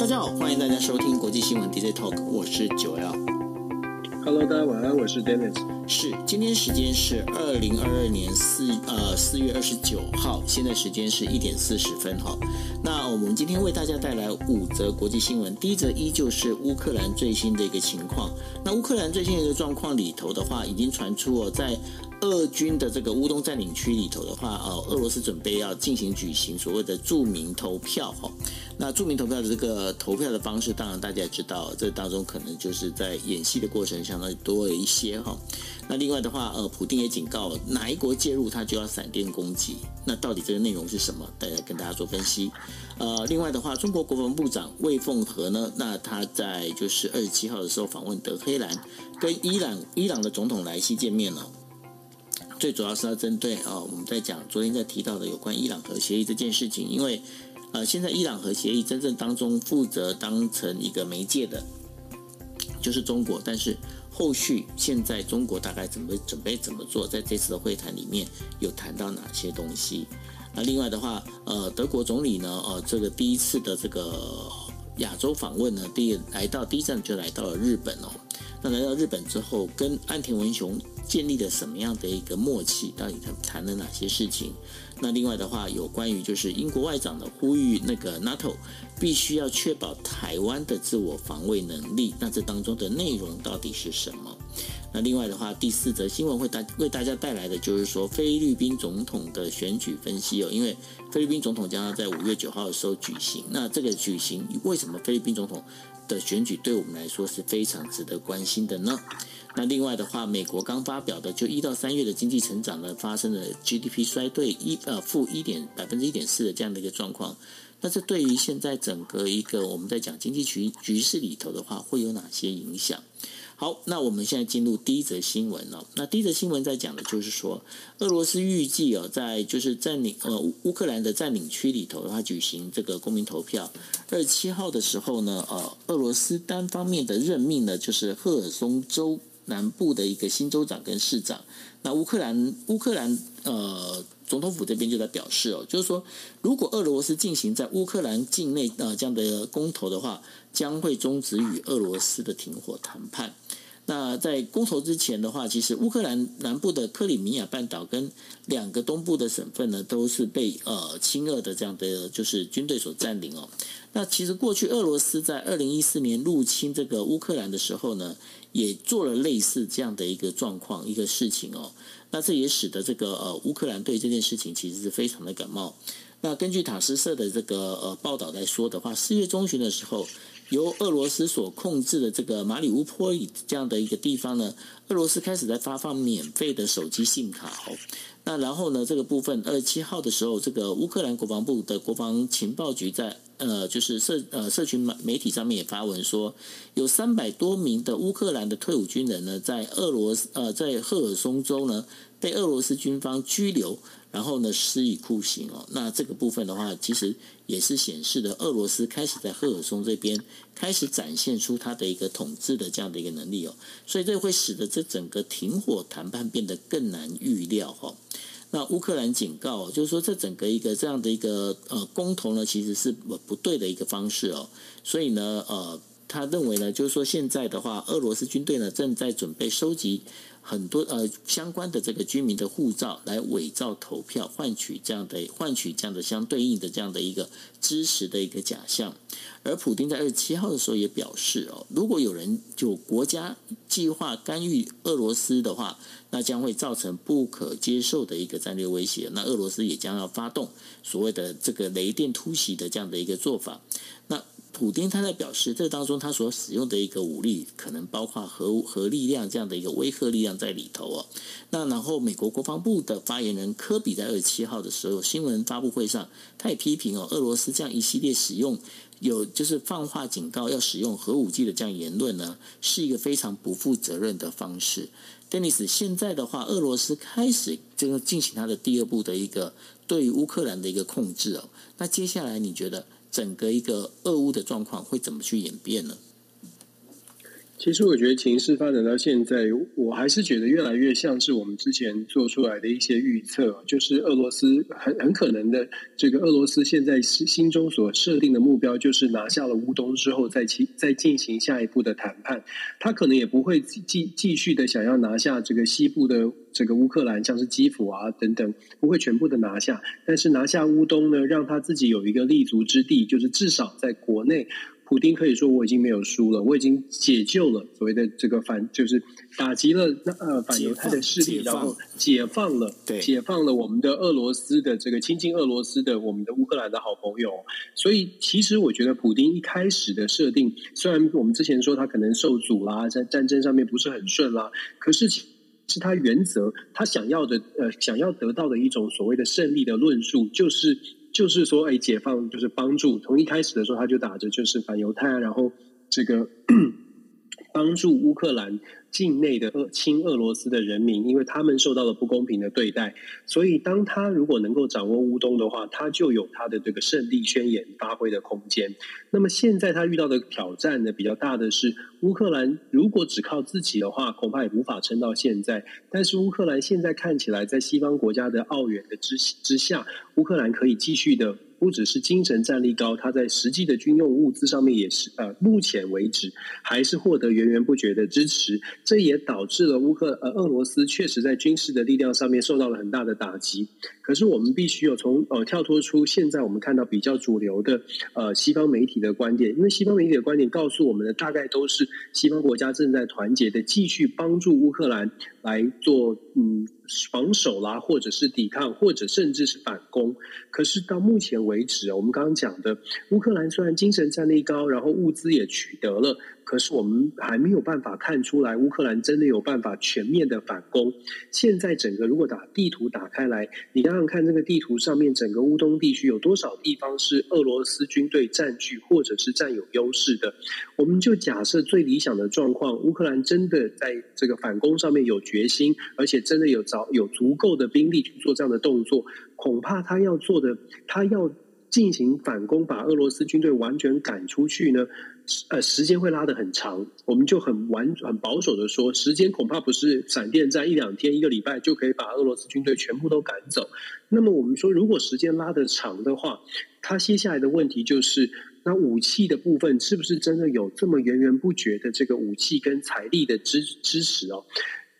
大家好，欢迎大家收听国际新闻 DJ Talk，我是九 L。Hello，大家晚安，我是 Dennis。是，今天时间是二零二二年四呃四月二十九号，现在时间是一点四十分哈。那我们今天为大家带来五则国际新闻，第一则依旧是乌克兰最新的一个情况。那乌克兰最新的一个状况里头的话，已经传出哦，在俄军的这个乌东占领区里头的话，呃，俄罗斯准备要进行举行所谓的著名投票哈。那著名投票的这个投票的方式，当然大家也知道，这当中可能就是在演戏的过程相当多了一些哈。那另外的话，呃，普丁也警告，哪一国介入他就要闪电攻击。那到底这个内容是什么？大家跟大家做分析。呃，另外的话，中国国防部长魏凤和呢，那他在就是二十七号的时候访问德黑兰，跟伊朗伊朗的总统莱西见面了。最主要是要针对啊、哦，我们在讲昨天在提到的有关伊朗核协议这件事情，因为呃，现在伊朗核协议真正当中负责当成一个媒介的，就是中国。但是后续现在中国大概怎么准备怎么做，在这次的会谈里面有谈到哪些东西？那另外的话，呃，德国总理呢，呃，这个第一次的这个亚洲访问呢，第来到第一站就来到了日本哦。那来到日本之后，跟岸田文雄建立了什么样的一个默契？到底他谈了哪些事情？那另外的话，有关于就是英国外长的呼吁，那个 NATO 必须要确保台湾的自我防卫能力。那这当中的内容到底是什么？那另外的话，第四则新闻会大为大家带来的就是说菲律宾总统的选举分析哦，因为菲律宾总统将要在五月九号的时候举行。那这个举行为什么菲律宾总统的选举对我们来说是非常值得关心的呢？那另外的话，美国刚发表的就一到三月的经济成长呢，发生了 GDP 衰退一呃负一点百分之一点四的这样的一个状况。那这对于现在整个一个我们在讲经济局局势里头的话，会有哪些影响？好，那我们现在进入第一则新闻了。那第一则新闻在讲的就是说，俄罗斯预计哦，在就是占领呃乌克兰的占领区里头，它举行这个公民投票。二十七号的时候呢，呃，俄罗斯单方面的任命呢，就是赫尔松州南部的一个新州长跟市长。那乌克兰乌克兰呃总统府这边就在表示哦，就是说，如果俄罗斯进行在乌克兰境内呃这样的公投的话，将会终止与俄罗斯的停火谈判。那在公投之前的话，其实乌克兰南部的克里米亚半岛跟两个东部的省份呢，都是被呃亲俄的这样的就是军队所占领哦。那其实过去俄罗斯在二零一四年入侵这个乌克兰的时候呢，也做了类似这样的一个状况一个事情哦。那这也使得这个呃乌克兰对这件事情其实是非常的感冒。那根据塔斯社的这个呃报道来说的话，四月中旬的时候。由俄罗斯所控制的这个马里乌波尔这样的一个地方呢，俄罗斯开始在发放免费的手机 SIM 卡。那然后呢，这个部分二十七号的时候，这个乌克兰国防部的国防情报局在呃，就是社呃社群媒体上面也发文说，有三百多名的乌克兰的退伍军人呢，在俄罗斯呃在赫尔松州呢被俄罗斯军方拘留。然后呢，施以酷刑哦。那这个部分的话，其实也是显示的俄罗斯开始在赫尔松这边开始展现出它的一个统治的这样的一个能力哦。所以这会使得这整个停火谈判变得更难预料哈。那乌克兰警告，就是说这整个一个这样的一个呃公投呢，其实是不对的一个方式哦。所以呢，呃，他认为呢，就是说现在的话，俄罗斯军队呢正在准备收集。很多呃相关的这个居民的护照来伪造投票，换取这样的换取这样的相对应的这样的一个支持的一个假象。而普丁在二十七号的时候也表示哦，如果有人就国家计划干预俄罗斯的话，那将会造成不可接受的一个战略威胁。那俄罗斯也将要发动所谓的这个雷电突袭的这样的一个做法。那普丁他在表示，这当中他所使用的一个武力，可能包括核核力量这样的一个威慑力量在里头哦。那然后，美国国防部的发言人科比在二十七号的时候新闻发布会上，他也批评哦，俄罗斯这样一系列使用有就是放话警告要使用核武器的这样言论呢，是一个非常不负责任的方式。Dennis，现在的话，俄罗斯开始就进行他的第二步的一个对于乌克兰的一个控制哦。那接下来你觉得？整个一个俄乌的状况会怎么去演变呢？其实我觉得情势发展到现在，我还是觉得越来越像是我们之前做出来的一些预测，就是俄罗斯很很可能的，这个俄罗斯现在心中所设定的目标，就是拿下了乌东之后再去再进行下一步的谈判。他可能也不会继继续的想要拿下这个西部的这个乌克兰，像是基辅啊等等，不会全部的拿下。但是拿下乌东呢，让他自己有一个立足之地，就是至少在国内。普丁可以说我已经没有输了，我已经解救了所谓的这个反，就是打击了那呃反犹太的势力，然后解放了，对，解放了我们的俄罗斯的这个亲近俄罗斯的我们的乌克兰的好朋友。所以其实我觉得普丁一开始的设定，虽然我们之前说他可能受阻啦，在战争上面不是很顺啦，可是其实他原则他想要的呃想要得到的一种所谓的胜利的论述就是。就是说，哎，解放就是帮助。从一开始的时候，他就打着就是反犹太，然后这个 帮助乌克兰。境内的俄亲俄罗斯的人民，因为他们受到了不公平的对待，所以当他如果能够掌握乌东的话，他就有他的这个胜利宣言发挥的空间。那么现在他遇到的挑战呢，比较大的是乌克兰如果只靠自己的话，恐怕也无法撑到现在。但是乌克兰现在看起来，在西方国家的奥援的之之下，乌克兰可以继续的。不只是精神战力高，他在实际的军用物资上面也是呃，目前为止还是获得源源不绝的支持。这也导致了乌克呃俄罗斯确实在军事的力量上面受到了很大的打击。可是我们必须有从呃跳脱出现在我们看到比较主流的呃西方媒体的观点，因为西方媒体的观点告诉我们的大概都是西方国家正在团结的继续帮助乌克兰来做嗯。防守啦，或者是抵抗，或者甚至是反攻。可是到目前为止，我们刚刚讲的乌克兰虽然精神战力高，然后物资也取得了。可是我们还没有办法看出来，乌克兰真的有办法全面的反攻。现在整个如果打地图打开来，你刚刚看这个地图上面，整个乌东地区有多少地方是俄罗斯军队占据或者是占有优势的？我们就假设最理想的状况，乌克兰真的在这个反攻上面有决心，而且真的有找有足够的兵力去做这样的动作，恐怕他要做的，他要进行反攻，把俄罗斯军队完全赶出去呢？呃，时间会拉得很长，我们就很完很保守的说，时间恐怕不是闪电战一两天、一个礼拜就可以把俄罗斯军队全部都赶走。那么我们说，如果时间拉得长的话，它接下来的问题就是，那武器的部分是不是真的有这么源源不绝的这个武器跟财力的支支持哦？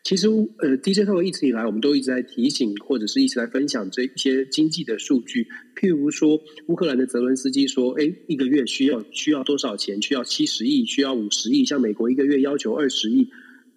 其实，呃，DJ t a 一直以来，我们都一直在提醒，或者是一直在分享这一些经济的数据。譬如说，乌克兰的泽伦斯基说：“哎，一个月需要需要多少钱？需要七十亿，需要五十亿。像美国一个月要求二十亿。”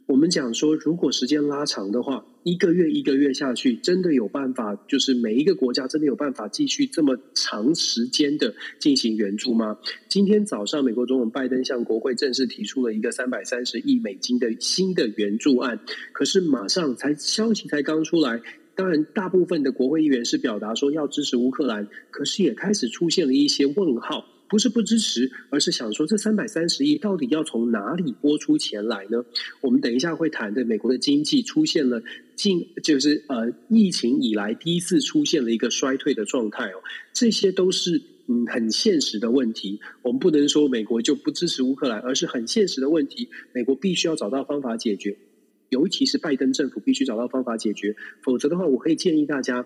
我们讲说，如果时间拉长的话，一个月一个月下去，真的有办法？就是每一个国家真的有办法继续这么长时间的进行援助吗？今天早上，美国总统拜登向国会正式提出了一个三百三十亿美金的新的援助案，可是马上才消息才刚出来，当然大部分的国会议员是表达说要支持乌克兰，可是也开始出现了一些问号。不是不支持，而是想说这三百三十亿到底要从哪里拨出钱来呢？我们等一下会谈的，美国的经济出现了近就是呃疫情以来第一次出现了一个衰退的状态哦，这些都是嗯很现实的问题。我们不能说美国就不支持乌克兰，而是很现实的问题，美国必须要找到方法解决，尤其是拜登政府必须找到方法解决，否则的话，我可以建议大家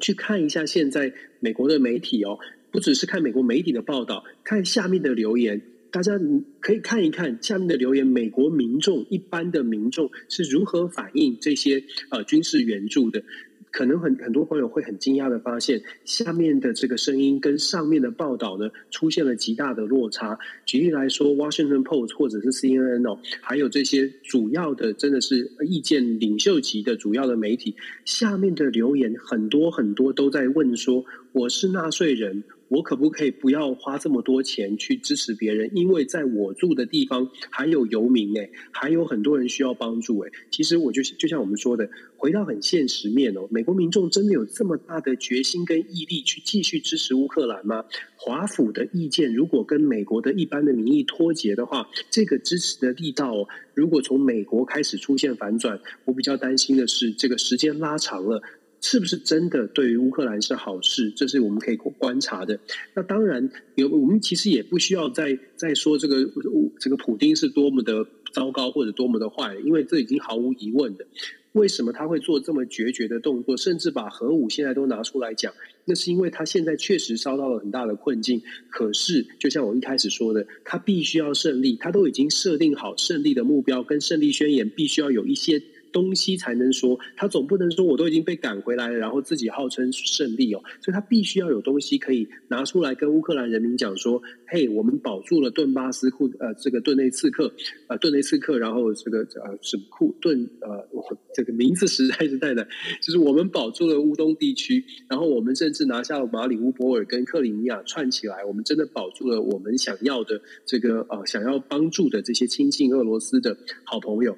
去看一下现在美国的媒体哦。不只是看美国媒体的报道，看下面的留言，大家可以看一看下面的留言，美国民众一般的民众是如何反映这些呃军事援助的。可能很很多朋友会很惊讶的发现，下面的这个声音跟上面的报道呢，出现了极大的落差。举例来说，《Washington Post》或者是 CNN 哦，还有这些主要的真的是意见领袖级的主要的媒体，下面的留言很多很多都在问说：“我是纳税人。”我可不可以不要花这么多钱去支持别人？因为在我住的地方还有游民哎，还有很多人需要帮助哎。其实我就就像我们说的，回到很现实面哦，美国民众真的有这么大的决心跟毅力去继续支持乌克兰吗？华府的意见如果跟美国的一般的民意脱节的话，这个支持的力道哦，如果从美国开始出现反转，我比较担心的是这个时间拉长了。是不是真的对于乌克兰是好事？这是我们可以观察的。那当然有，我们其实也不需要再再说这个这个普丁是多么的糟糕或者多么的坏，因为这已经毫无疑问的。为什么他会做这么决绝的动作，甚至把核武现在都拿出来讲？那是因为他现在确实遭到了很大的困境。可是，就像我一开始说的，他必须要胜利，他都已经设定好胜利的目标跟胜利宣言，必须要有一些。东西才能说，他总不能说我都已经被赶回来了，然后自己号称胜利哦，所以他必须要有东西可以拿出来跟乌克兰人民讲说，嘿，我们保住了顿巴斯库呃这个顿内茨克呃顿内茨克，然后这个呃什么库顿呃我这个名字实在是太难，就是我们保住了乌东地区，然后我们甚至拿下了马里乌波尔跟克里米亚串起来，我们真的保住了我们想要的这个呃想要帮助的这些亲近俄罗斯的好朋友。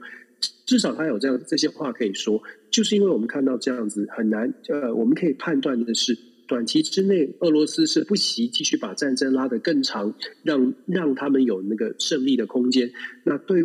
至少他有这样这些话可以说，就是因为我们看到这样子很难，呃，我们可以判断的是，短期之内俄罗斯是不惜继续把战争拉得更长，让让他们有那个胜利的空间。那对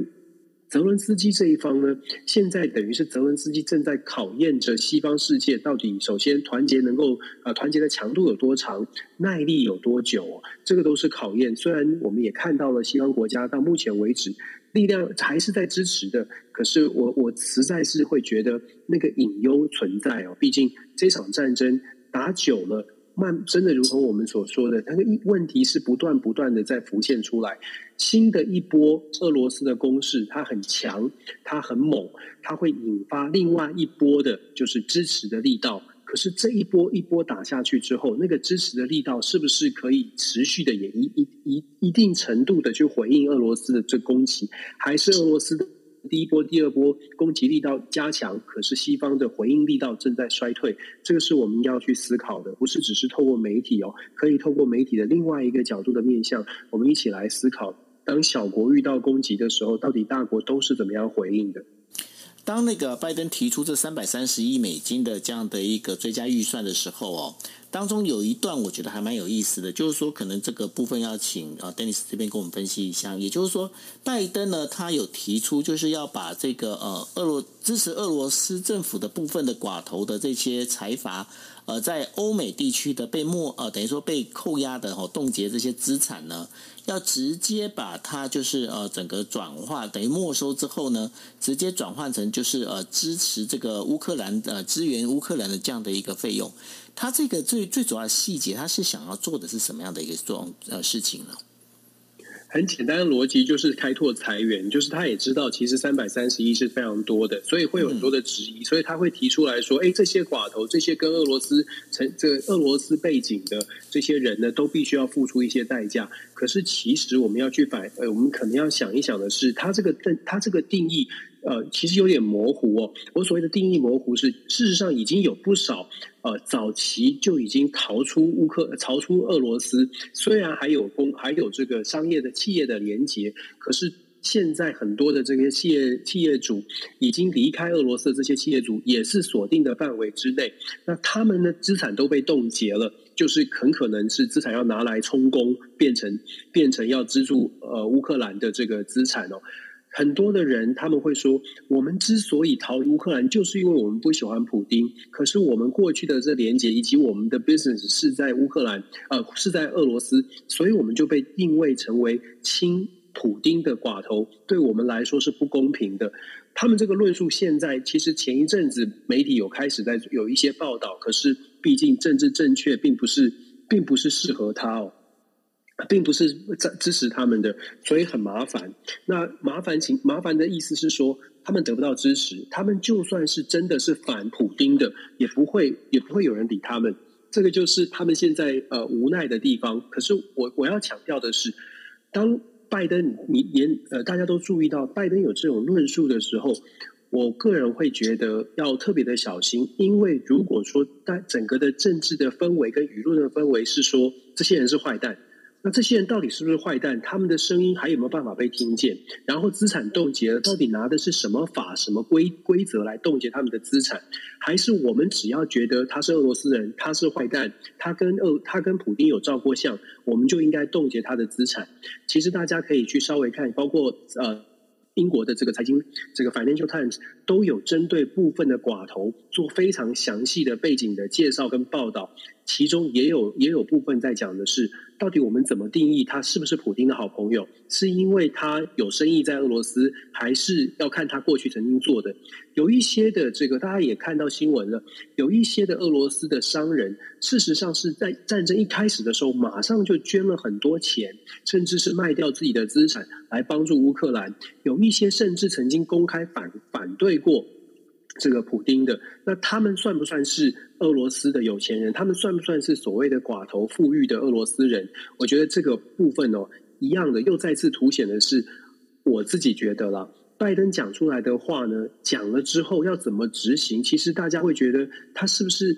泽伦斯基这一方呢，现在等于是泽伦斯基正在考验着西方世界到底首先团结能够呃团结的强度有多长，耐力有多久，这个都是考验。虽然我们也看到了西方国家到目前为止。力量还是在支持的，可是我我实在是会觉得那个隐忧存在哦。毕竟这场战争打久了，慢真的如同我们所说的，那个问题是不断不断的在浮现出来。新的一波俄罗斯的攻势，它很强，它很猛，它会引发另外一波的，就是支持的力道。可是这一波一波打下去之后，那个支持的力道是不是可以持续的，也一一一一定程度的去回应俄罗斯的这攻击，还是俄罗斯的第一波、第二波攻击力道加强，可是西方的回应力道正在衰退？这个是我们要去思考的，不是只是透过媒体哦，可以透过媒体的另外一个角度的面向，我们一起来思考：当小国遇到攻击的时候，到底大国都是怎么样回应的？当那个拜登提出这三百三十亿美金的这样的一个追加预算的时候哦，当中有一段我觉得还蛮有意思的，就是说可能这个部分要请啊，Denis 这边跟我们分析一下。也就是说，拜登呢他有提出就是要把这个呃俄罗支持俄罗斯政府的部分的寡头的这些财阀。呃，在欧美地区的被没呃，等于说被扣押的哦，冻结这些资产呢，要直接把它就是呃，整个转化等于没收之后呢，直接转换成就是呃，支持这个乌克兰呃支援乌克兰的这样的一个费用。它这个最最主要的细节，他是想要做的是什么样的一个状呃事情呢？很简单的逻辑就是开拓财源，就是他也知道其实三百三十亿是非常多的，所以会有很多的质疑，所以他会提出来说：“哎，这些寡头，这些跟俄罗斯成这个俄罗斯背景的这些人呢，都必须要付出一些代价。”可是其实我们要去反，呃，我们可能要想一想的是，他这个定他这个定义。呃，其实有点模糊哦。我所谓的定义模糊是，事实上已经有不少呃早期就已经逃出乌克逃出俄罗斯，虽然还有公还有这个商业的企业的连结，可是现在很多的这些企业企业主已经离开俄罗斯，这些企业主也是锁定的范围之内。那他们的资产都被冻结了，就是很可能是资产要拿来充公，变成变成要资助呃乌克兰的这个资产哦。很多的人他们会说，我们之所以逃离乌克兰，就是因为我们不喜欢普丁。可是我们过去的这连接以及我们的 business 是在乌克兰，呃，是在俄罗斯，所以我们就被定位成为亲普丁的寡头，对我们来说是不公平的。他们这个论述现在其实前一阵子媒体有开始在有一些报道，可是毕竟政治正确并不是，并不是适合他哦。并不是支支持他们的，所以很麻烦。那麻烦情麻烦的意思是说，他们得不到支持，他们就算是真的是反普丁的，也不会也不会有人理他们。这个就是他们现在呃无奈的地方。可是我我要强调的是，当拜登你连呃大家都注意到拜登有这种论述的时候，我个人会觉得要特别的小心，因为如果说在整个的政治的氛围跟舆论的氛围是说这些人是坏蛋。那这些人到底是不是坏蛋？他们的声音还有没有办法被听见？然后资产冻结了，到底拿的是什么法、什么规规则来冻结他们的资产？还是我们只要觉得他是俄罗斯人，他是坏蛋，他跟俄他跟普丁有照过相，我们就应该冻结他的资产？其实大家可以去稍微看，包括呃。英国的这个财经，这个 Financial Times 都有针对部分的寡头做非常详细的背景的介绍跟报道，其中也有也有部分在讲的是，到底我们怎么定义他是不是普丁的好朋友？是因为他有生意在俄罗斯，还是要看他过去曾经做的？有一些的这个大家也看到新闻了，有一些的俄罗斯的商人，事实上是在战争一开始的时候，马上就捐了很多钱，甚至是卖掉自己的资产来帮助乌克兰。有一些甚至曾经公开反反对过。这个普丁的，那他们算不算是俄罗斯的有钱人？他们算不算是所谓的寡头富裕的俄罗斯人？我觉得这个部分哦，一样的，又再次凸显的是，我自己觉得啦，拜登讲出来的话呢，讲了之后要怎么执行？其实大家会觉得他是不是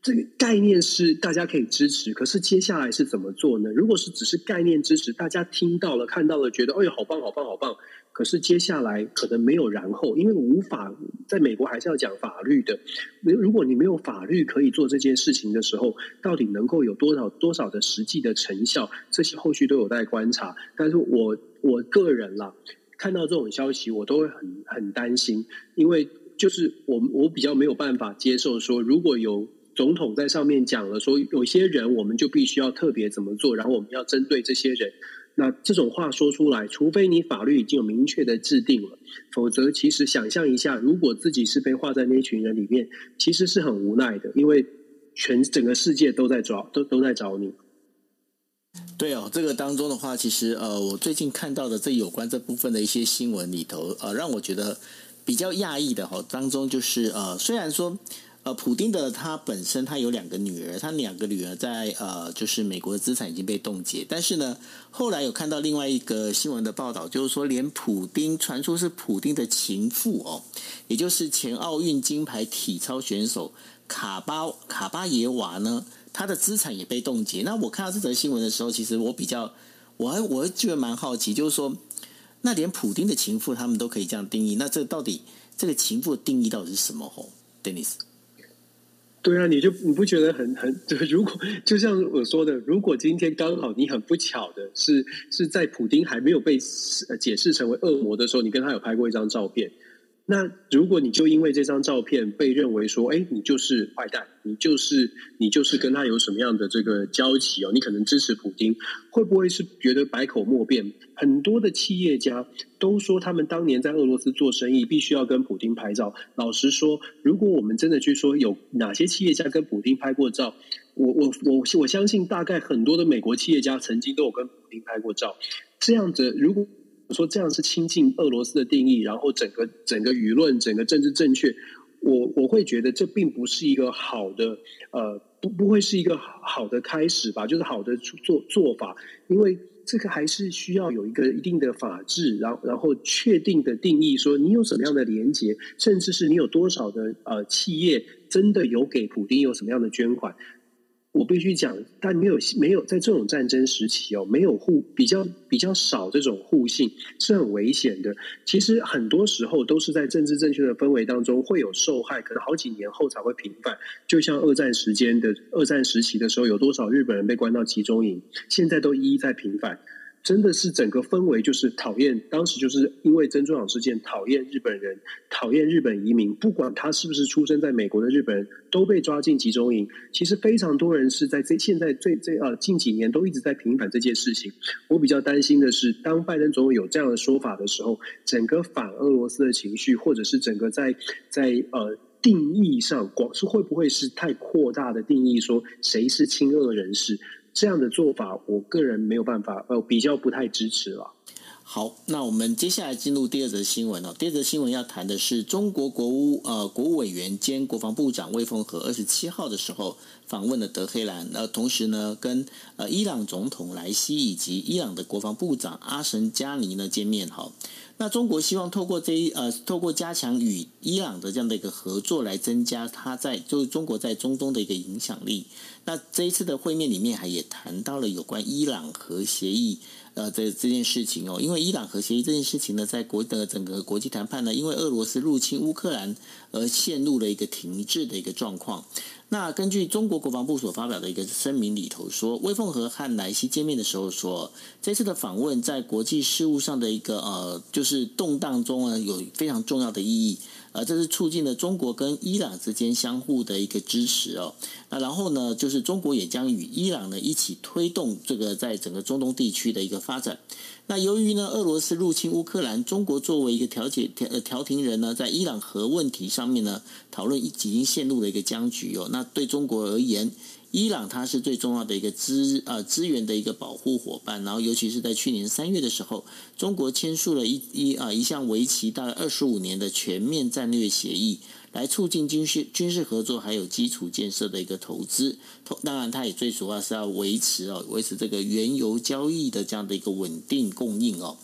这个概念是大家可以支持？可是接下来是怎么做呢？如果是只是概念支持，大家听到了、看到了，觉得哎呦，好棒，好棒，好棒。可是接下来可能没有然后，因为无法在美国还是要讲法律的。如果你没有法律可以做这件事情的时候，到底能够有多少多少的实际的成效，这些后续都有待观察。但是我我个人啦，看到这种消息，我都会很很担心，因为就是我我比较没有办法接受说，如果有总统在上面讲了说，有些人我们就必须要特别怎么做，然后我们要针对这些人。那这种话说出来，除非你法律已经有明确的制定了，否则其实想象一下，如果自己是被划在那一群人里面，其实是很无奈的，因为全整个世界都在找，都都在找你。对哦，这个当中的话，其实呃，我最近看到的这有关这部分的一些新闻里头，呃，让我觉得比较讶异的哈，当中就是呃，虽然说。呃，普丁的他本身他有两个女儿，他两个女儿在呃，就是美国的资产已经被冻结。但是呢，后来有看到另外一个新闻的报道，就是说连普丁传出是普丁的情妇哦，也就是前奥运金牌体操选手卡巴卡巴耶娃呢，他的资产也被冻结。那我看到这则新闻的时候，其实我比较我还我还觉得蛮好奇，就是说，那连普丁的情妇他们都可以这样定义，那这到底这个情妇的定义到底是什么？哦，Dennis。对啊，你就你不觉得很很就 如果就像我说的，如果今天刚好你很不巧的是是在普丁还没有被解释成为恶魔的时候，你跟他有拍过一张照片。那如果你就因为这张照片被认为说，哎，你就是坏蛋，你就是你就是跟他有什么样的这个交集哦？你可能支持普丁，会不会是觉得百口莫辩？很多的企业家都说，他们当年在俄罗斯做生意，必须要跟普丁拍照。老实说，如果我们真的去说有哪些企业家跟普丁拍过照，我我我我相信，大概很多的美国企业家曾经都有跟普丁拍过照。这样子，如果说这样是亲近俄罗斯的定义，然后整个整个舆论、整个政治正确，我我会觉得这并不是一个好的，呃，不不会是一个好的开始吧，就是好的做做法，因为这个还是需要有一个一定的法制，然然后确定的定义，说你有什么样的连结，甚至是你有多少的呃企业真的有给普丁有什么样的捐款。我必须讲，但没有没有在这种战争时期哦，没有互比较比较少这种互信是很危险的。其实很多时候都是在政治正确的氛围当中会有受害，可能好几年后才会平反。就像二战时间的二战时期的时候，有多少日本人被关到集中营，现在都一一在平反。真的是整个氛围就是讨厌，当时就是因为珍珠港事件讨厌日本人，讨厌日本移民，不管他是不是出生在美国的日本人，都被抓进集中营。其实非常多人是在这现在最最呃近几年都一直在平反这件事情。我比较担心的是，当拜登总统有这样的说法的时候，整个反俄罗斯的情绪，或者是整个在在呃定义上广是会不会是太扩大的定义，说谁是亲俄人士？这样的做法，我个人没有办法，呃，比较不太支持了。好，那我们接下来进入第二则新闻哦。第二则新闻要谈的是中国国务呃国务委员兼国防部长魏凤和二十七号的时候访问了德黑兰，呃，同时呢跟呃伊朗总统莱西以及伊朗的国防部长阿什加尼呢见面哈。那中国希望透过这一呃，透过加强与伊朗的这样的一个合作，来增加它在就是中国在中东的一个影响力。那这一次的会面里面，还也谈到了有关伊朗核协议呃这这件事情哦。因为伊朗核协议这件事情呢，在国的整个国际谈判呢，因为俄罗斯入侵乌克兰而陷入了一个停滞的一个状况。那根据中国国防部所发表的一个声明里头说，魏凤和和莱西见面的时候说，这次的访问在国际事务上的一个呃，就是动荡中呢，有非常重要的意义。呃，这是促进了中国跟伊朗之间相互的一个支持哦。那然后呢，就是中国也将与伊朗呢一起推动这个在整个中东地区的一个发展。那由于呢，俄罗斯入侵乌克兰，中国作为一个调解调呃调停人呢，在伊朗核问题上面呢，讨论已经陷入了一个僵局哦。那对中国而言，伊朗它是最重要的一个资呃资源的一个保护伙伴。然后，尤其是在去年三月的时候，中国签署了一一啊一项为期大概二十五年的全面战略协议。来促进军事军事合作，还有基础建设的一个投资。当然，它也最主要是要维持哦，维持这个原油交易的这样的一个稳定供应哦。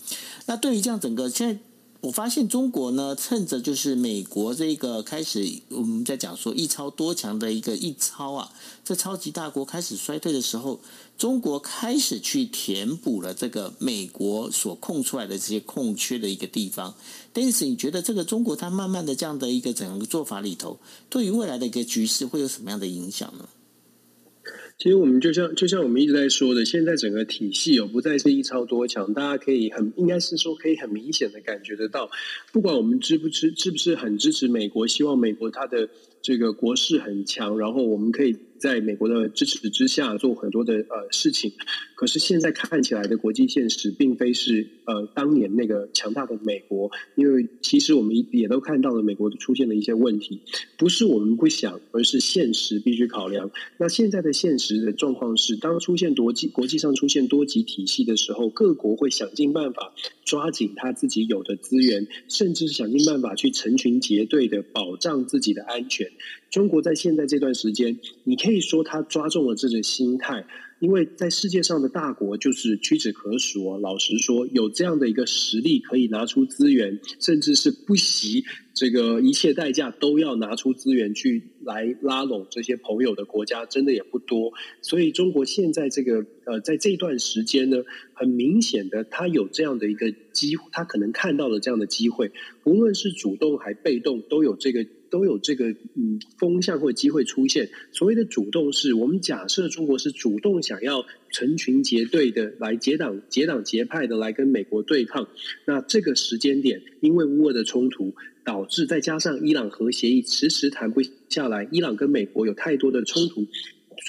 那对于这样整个现在。我发现中国呢，趁着就是美国这个开始，我们在讲说一超多强的一个一超啊，这超级大国开始衰退的时候，中国开始去填补了这个美国所空出来的这些空缺的一个地方。但是你觉得这个中国它慢慢的这样的一个整个做法里头，对于未来的一个局势会有什么样的影响呢？其实我们就像就像我们一直在说的，现在整个体系哦，不再是一超多强，大家可以很应该是说可以很明显的感觉得到，不管我们支不支是不是很支持美国，希望美国它的这个国势很强，然后我们可以。在美国的支持之下，做很多的呃事情，可是现在看起来的国际现实，并非是呃当年那个强大的美国，因为其实我们也都看到了美国出现的一些问题，不是我们不想，而是现实必须考量。那现在的现实的状况是，当出现国际国际上出现多极体系的时候，各国会想尽办法抓紧他自己有的资源，甚至是想尽办法去成群结队的保障自己的安全。中国在现在这段时间，你可以说他抓中了这个心态，因为在世界上的大国就是屈指可数哦。老实说，有这样的一个实力，可以拿出资源，甚至是不惜这个一切代价都要拿出资源去来拉拢这些朋友的国家，真的也不多。所以，中国现在这个呃，在这段时间呢，很明显的，他有这样的一个机会，他可能看到了这样的机会，无论是主动还被动，都有这个。都有这个嗯风向或机会出现。所谓的主动是，我们假设中国是主动想要成群结队的来结党结党结派的来跟美国对抗。那这个时间点，因为乌俄的冲突，导致再加上伊朗核协议迟迟谈不下来，伊朗跟美国有太多的冲突。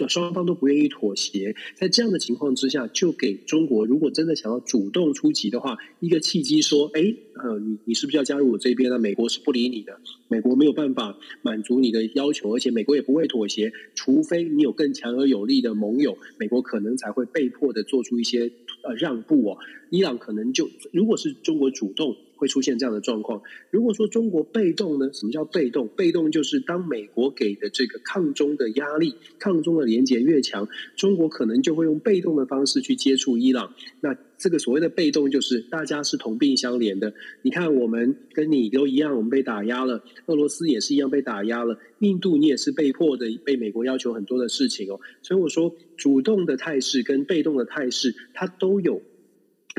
双方都不愿意妥协，在这样的情况之下，就给中国如果真的想要主动出击的话，一个契机，说：哎，呃，你你是不是要加入我这边？呢美国是不理你的，美国没有办法满足你的要求，而且美国也不会妥协，除非你有更强而有力的盟友，美国可能才会被迫的做出一些呃让步哦。伊朗可能就如果是中国主动。会出现这样的状况。如果说中国被动呢？什么叫被动？被动就是当美国给的这个抗中的压力、抗中的连接越强，中国可能就会用被动的方式去接触伊朗。那这个所谓的被动，就是大家是同病相怜的。你看，我们跟你都一样，我们被打压了；俄罗斯也是一样被打压了；印度你也是被迫的，被美国要求很多的事情哦。所以我说，主动的态势跟被动的态势，它都有。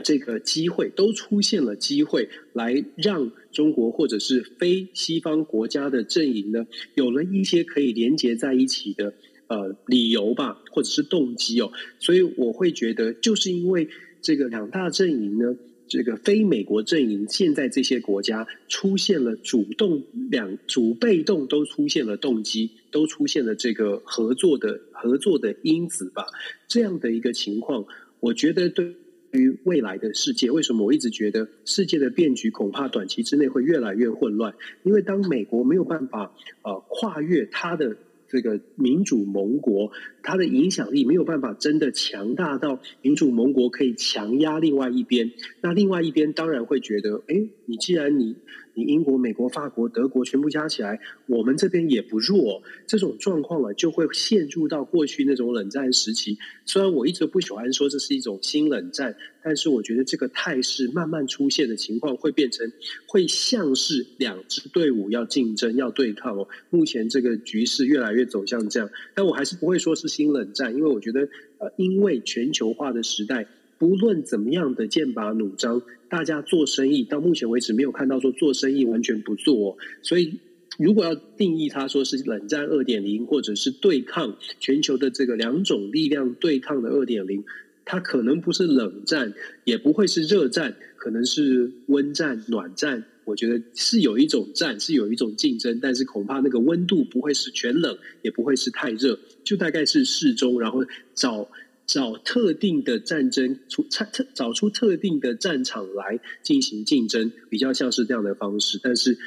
这个机会都出现了，机会来让中国或者是非西方国家的阵营呢，有了一些可以连接在一起的呃理由吧，或者是动机哦。所以我会觉得，就是因为这个两大阵营呢，这个非美国阵营，现在这些国家出现了主动两主被动都出现了动机，都出现了这个合作的合作的因子吧。这样的一个情况，我觉得对。于未来的世界，为什么我一直觉得世界的变局恐怕短期之内会越来越混乱？因为当美国没有办法呃跨越它的这个民主盟国，它的影响力没有办法真的强大到民主盟国可以强压另外一边，那另外一边当然会觉得，哎，你既然你。你英国、美国、法国、德国全部加起来，我们这边也不弱。这种状况了，就会陷入到过去那种冷战时期。虽然我一直不喜欢说这是一种新冷战，但是我觉得这个态势慢慢出现的情况，会变成会像是两支队伍要竞争、要对抗哦。目前这个局势越来越走向这样，但我还是不会说是新冷战，因为我觉得，呃，因为全球化的时代。不论怎么样的剑拔弩张，大家做生意到目前为止没有看到说做生意完全不做。所以，如果要定义它说是冷战二点零，或者是对抗全球的这个两种力量对抗的二点零，它可能不是冷战，也不会是热战，可能是温战、暖战。我觉得是有一种战，是有一种竞争，但是恐怕那个温度不会是全冷，也不会是太热，就大概是适中，然后找找特定的战争出特找出特定的战场来进行竞争，比较像是这样的方式，但是。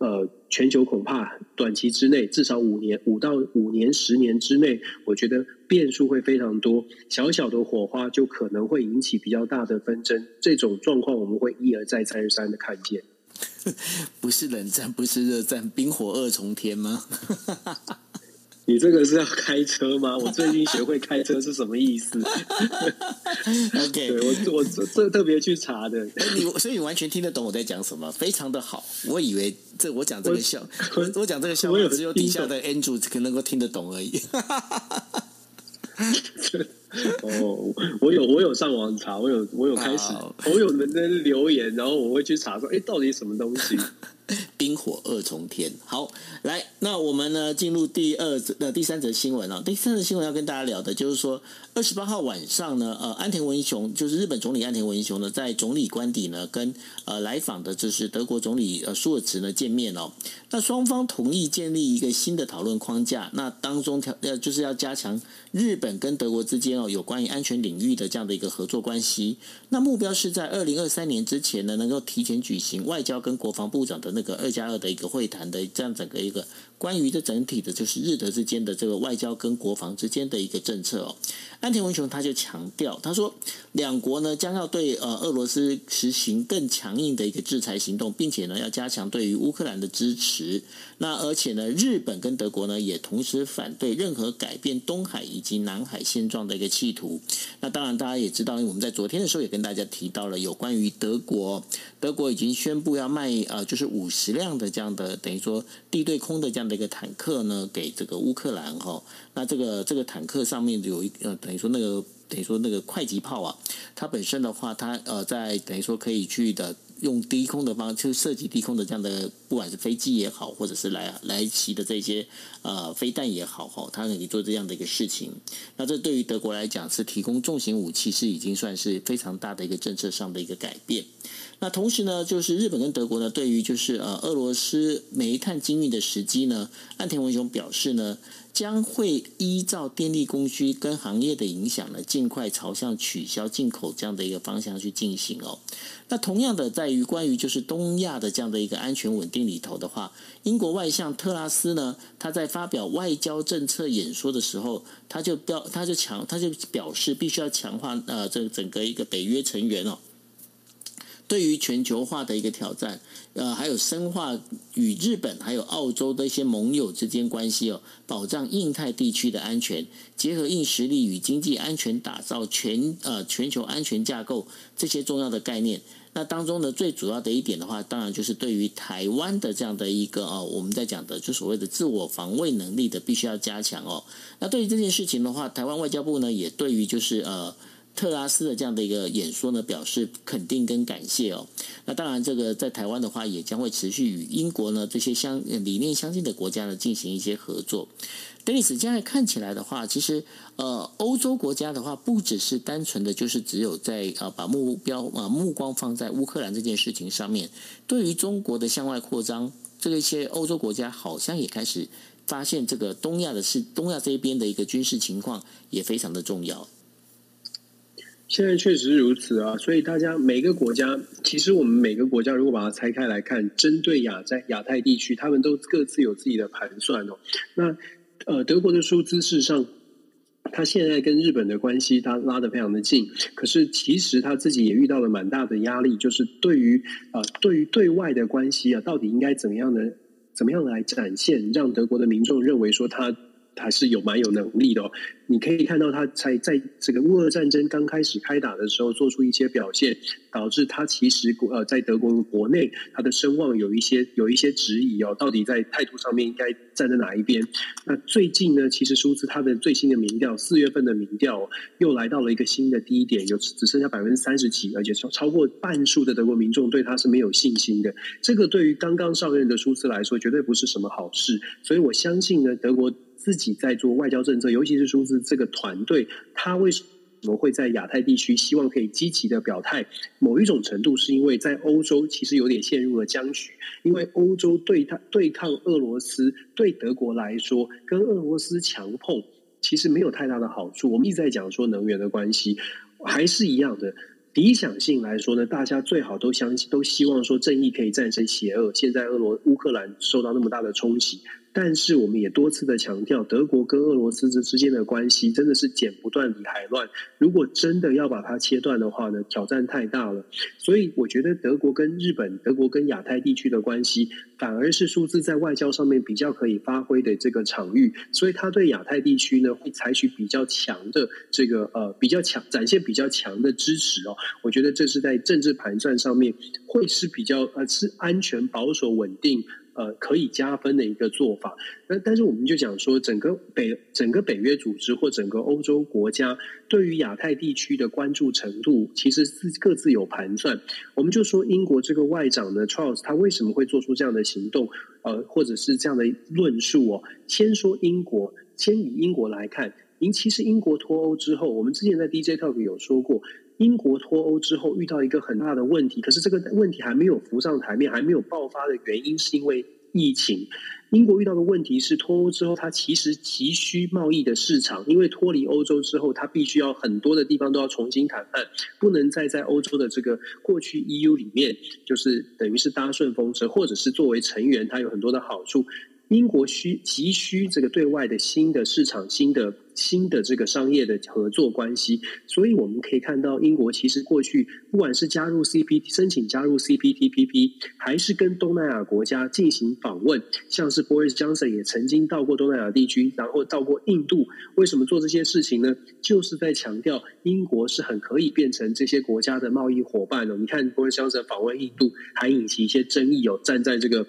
呃，全球恐怕短期之内，至少五年、五到五年、十年之内，我觉得变数会非常多。小小的火花就可能会引起比较大的纷争，这种状况我们会一而再、再而三的看见。不是冷战，不是热战，冰火二重天吗？你这个是要开车吗？我最近学会开车是什么意思？OK，对我我这特别去查的。你所以你完全听得懂我在讲什么，非常的好。我以为这我讲这个笑，我我讲这个笑话只有底下的 Andrew 可能够听得懂而已。哦，我有我有上网查，我有我有开始，我有人在留言，然后我会去查说，哎，到底什么东西？冰火二重天。好，来，那我们呢进入第二则呃第三则新闻啊。第三则新闻要跟大家聊的就是说，二十八号晚上呢，呃，安田文雄就是日本总理安田文雄呢，在总理官邸呢跟呃来访的就是德国总理呃舒尔茨呢见面哦。那双方同意建立一个新的讨论框架，那当中条呃就是要加强日本跟德国之间哦有关于安全领域的这样的一个合作关系。那目标是在二零二三年之前呢，能够提前举行外交跟国防部长的那个二加二的一个会谈的这样整个一个关于这整体的，就是日德之间的这个外交跟国防之间的一个政策哦。安田文雄他就强调，他说两国呢将要对呃俄罗斯实行更强硬的一个制裁行动，并且呢要加强对于乌克兰的支持。那而且呢，日本跟德国呢也同时反对任何改变东海以及南海现状的一个企图。那当然大家也知道，因为我们在昨天的时候也跟大家提到了有关于德国，德国已经宣布要卖呃就是五十辆的这样的等于说地对空的这样的一个坦克呢给这个乌克兰哈。那这个这个坦克上面有一呃等于说那个等于说那个快击炮啊，它本身的话它呃在等于说可以去的。用低空的方式就射击低空的这样的，不管是飞机也好，或者是来来袭的这些呃飞弹也好，哈，它可以做这样的一个事情。那这对于德国来讲，是提供重型武器，是已经算是非常大的一个政策上的一个改变。那同时呢，就是日本跟德国呢，对于就是呃俄罗斯煤炭禁运的时机呢，岸田文雄表示呢。将会依照电力供需跟行业的影响呢，尽快朝向取消进口这样的一个方向去进行哦。那同样的，在于关于就是东亚的这样的一个安全稳定里头的话，英国外相特拉斯呢，他在发表外交政策演说的时候，他就表他就强他就表示必须要强化呃这整个一个北约成员哦。对于全球化的一个挑战，呃，还有深化与日本还有澳洲的一些盟友之间关系哦，保障印太地区的安全，结合硬实力与经济安全，打造全呃全球安全架构这些重要的概念。那当中呢，最主要的一点的话，当然就是对于台湾的这样的一个、哦，我们在讲的就所谓的自我防卫能力的，必须要加强哦。那对于这件事情的话，台湾外交部呢，也对于就是呃。特拉斯的这样的一个演说呢，表示肯定跟感谢哦。那当然，这个在台湾的话，也将会持续与英国呢这些相理念相近的国家呢进行一些合作。德里斯，现在看起来的话，其实呃，欧洲国家的话，不只是单纯的就是只有在啊把目标啊目光放在乌克兰这件事情上面，对于中国的向外扩张，这个一些欧洲国家好像也开始发现这个东亚的是东亚这一边的一个军事情况也非常的重要。现在确实如此啊，所以大家每个国家，其实我们每个国家如果把它拆开来看，针对亚在亚太地区，他们都各自有自己的盘算哦。那呃，德国的舒兹事实上，他现在跟日本的关系他拉得非常的近，可是其实他自己也遇到了蛮大的压力，就是对于啊、呃，对于对外的关系啊，到底应该怎么样的，怎么样来展现，让德国的民众认为说他。还是有蛮有能力的哦。你可以看到他才在这个乌俄战争刚开始开打的时候做出一些表现，导致他其实呃在德国国内他的声望有一些有一些质疑哦，到底在态度上面应该站在哪一边？那最近呢，其实数字他的最新的民调，四月份的民调又来到了一个新的低点，有只剩下百分之三十几，而且超超过半数的德国民众对他是没有信心的。这个对于刚刚上任的舒兹来说，绝对不是什么好事。所以我相信呢，德国。自己在做外交政策，尤其是舒兹这个团队，他为什么会在亚太地区希望可以积极的表态？某一种程度是因为在欧洲其实有点陷入了僵局，因为欧洲对他对抗俄罗斯，对德国来说，跟俄罗斯强碰其实没有太大的好处。我们一直在讲说能源的关系，还是一样的。理想性来说呢，大家最好都相信，都希望说正义可以战胜邪恶。现在俄罗乌克兰受到那么大的冲击。但是我们也多次的强调，德国跟俄罗斯之之间的关系真的是剪不断理还乱。如果真的要把它切断的话呢，挑战太大了。所以我觉得德国跟日本、德国跟亚太地区的关系，反而是数字在外交上面比较可以发挥的这个场域。所以他对亚太地区呢，会采取比较强的这个呃比较强展现比较强的支持哦。我觉得这是在政治盘算上面会是比较呃是安全、保守、稳定。呃，可以加分的一个做法。那但是我们就讲说，整个北整个北约组织或整个欧洲国家对于亚太地区的关注程度，其实是各自有盘算。我们就说英国这个外长呢，Charles，他为什么会做出这样的行动？呃，或者是这样的论述哦。先说英国，先以英国来看，您其实英国脱欧之后，我们之前在 DJ Talk 有说过。英国脱欧之后遇到一个很大的问题，可是这个问题还没有浮上台面，还没有爆发的原因是因为疫情。英国遇到的问题是脱欧之后，它其实急需贸易的市场，因为脱离欧洲之后，它必须要很多的地方都要重新谈判，不能再在欧洲的这个过去 EU 里面，就是等于是搭顺风车，或者是作为成员，它有很多的好处。英国需急需这个对外的新的市场、新的新的这个商业的合作关系，所以我们可以看到，英国其实过去不管是加入 CPT、申请加入 CPTPP，还是跟东南亚国家进行访问，像是 Boris Johnson 也曾经到过东南亚地区，然后到过印度。为什么做这些事情呢？就是在强调英国是很可以变成这些国家的贸易伙伴的。你看 Boris Johnson 访问印度，还引起一些争议哦，站在这个。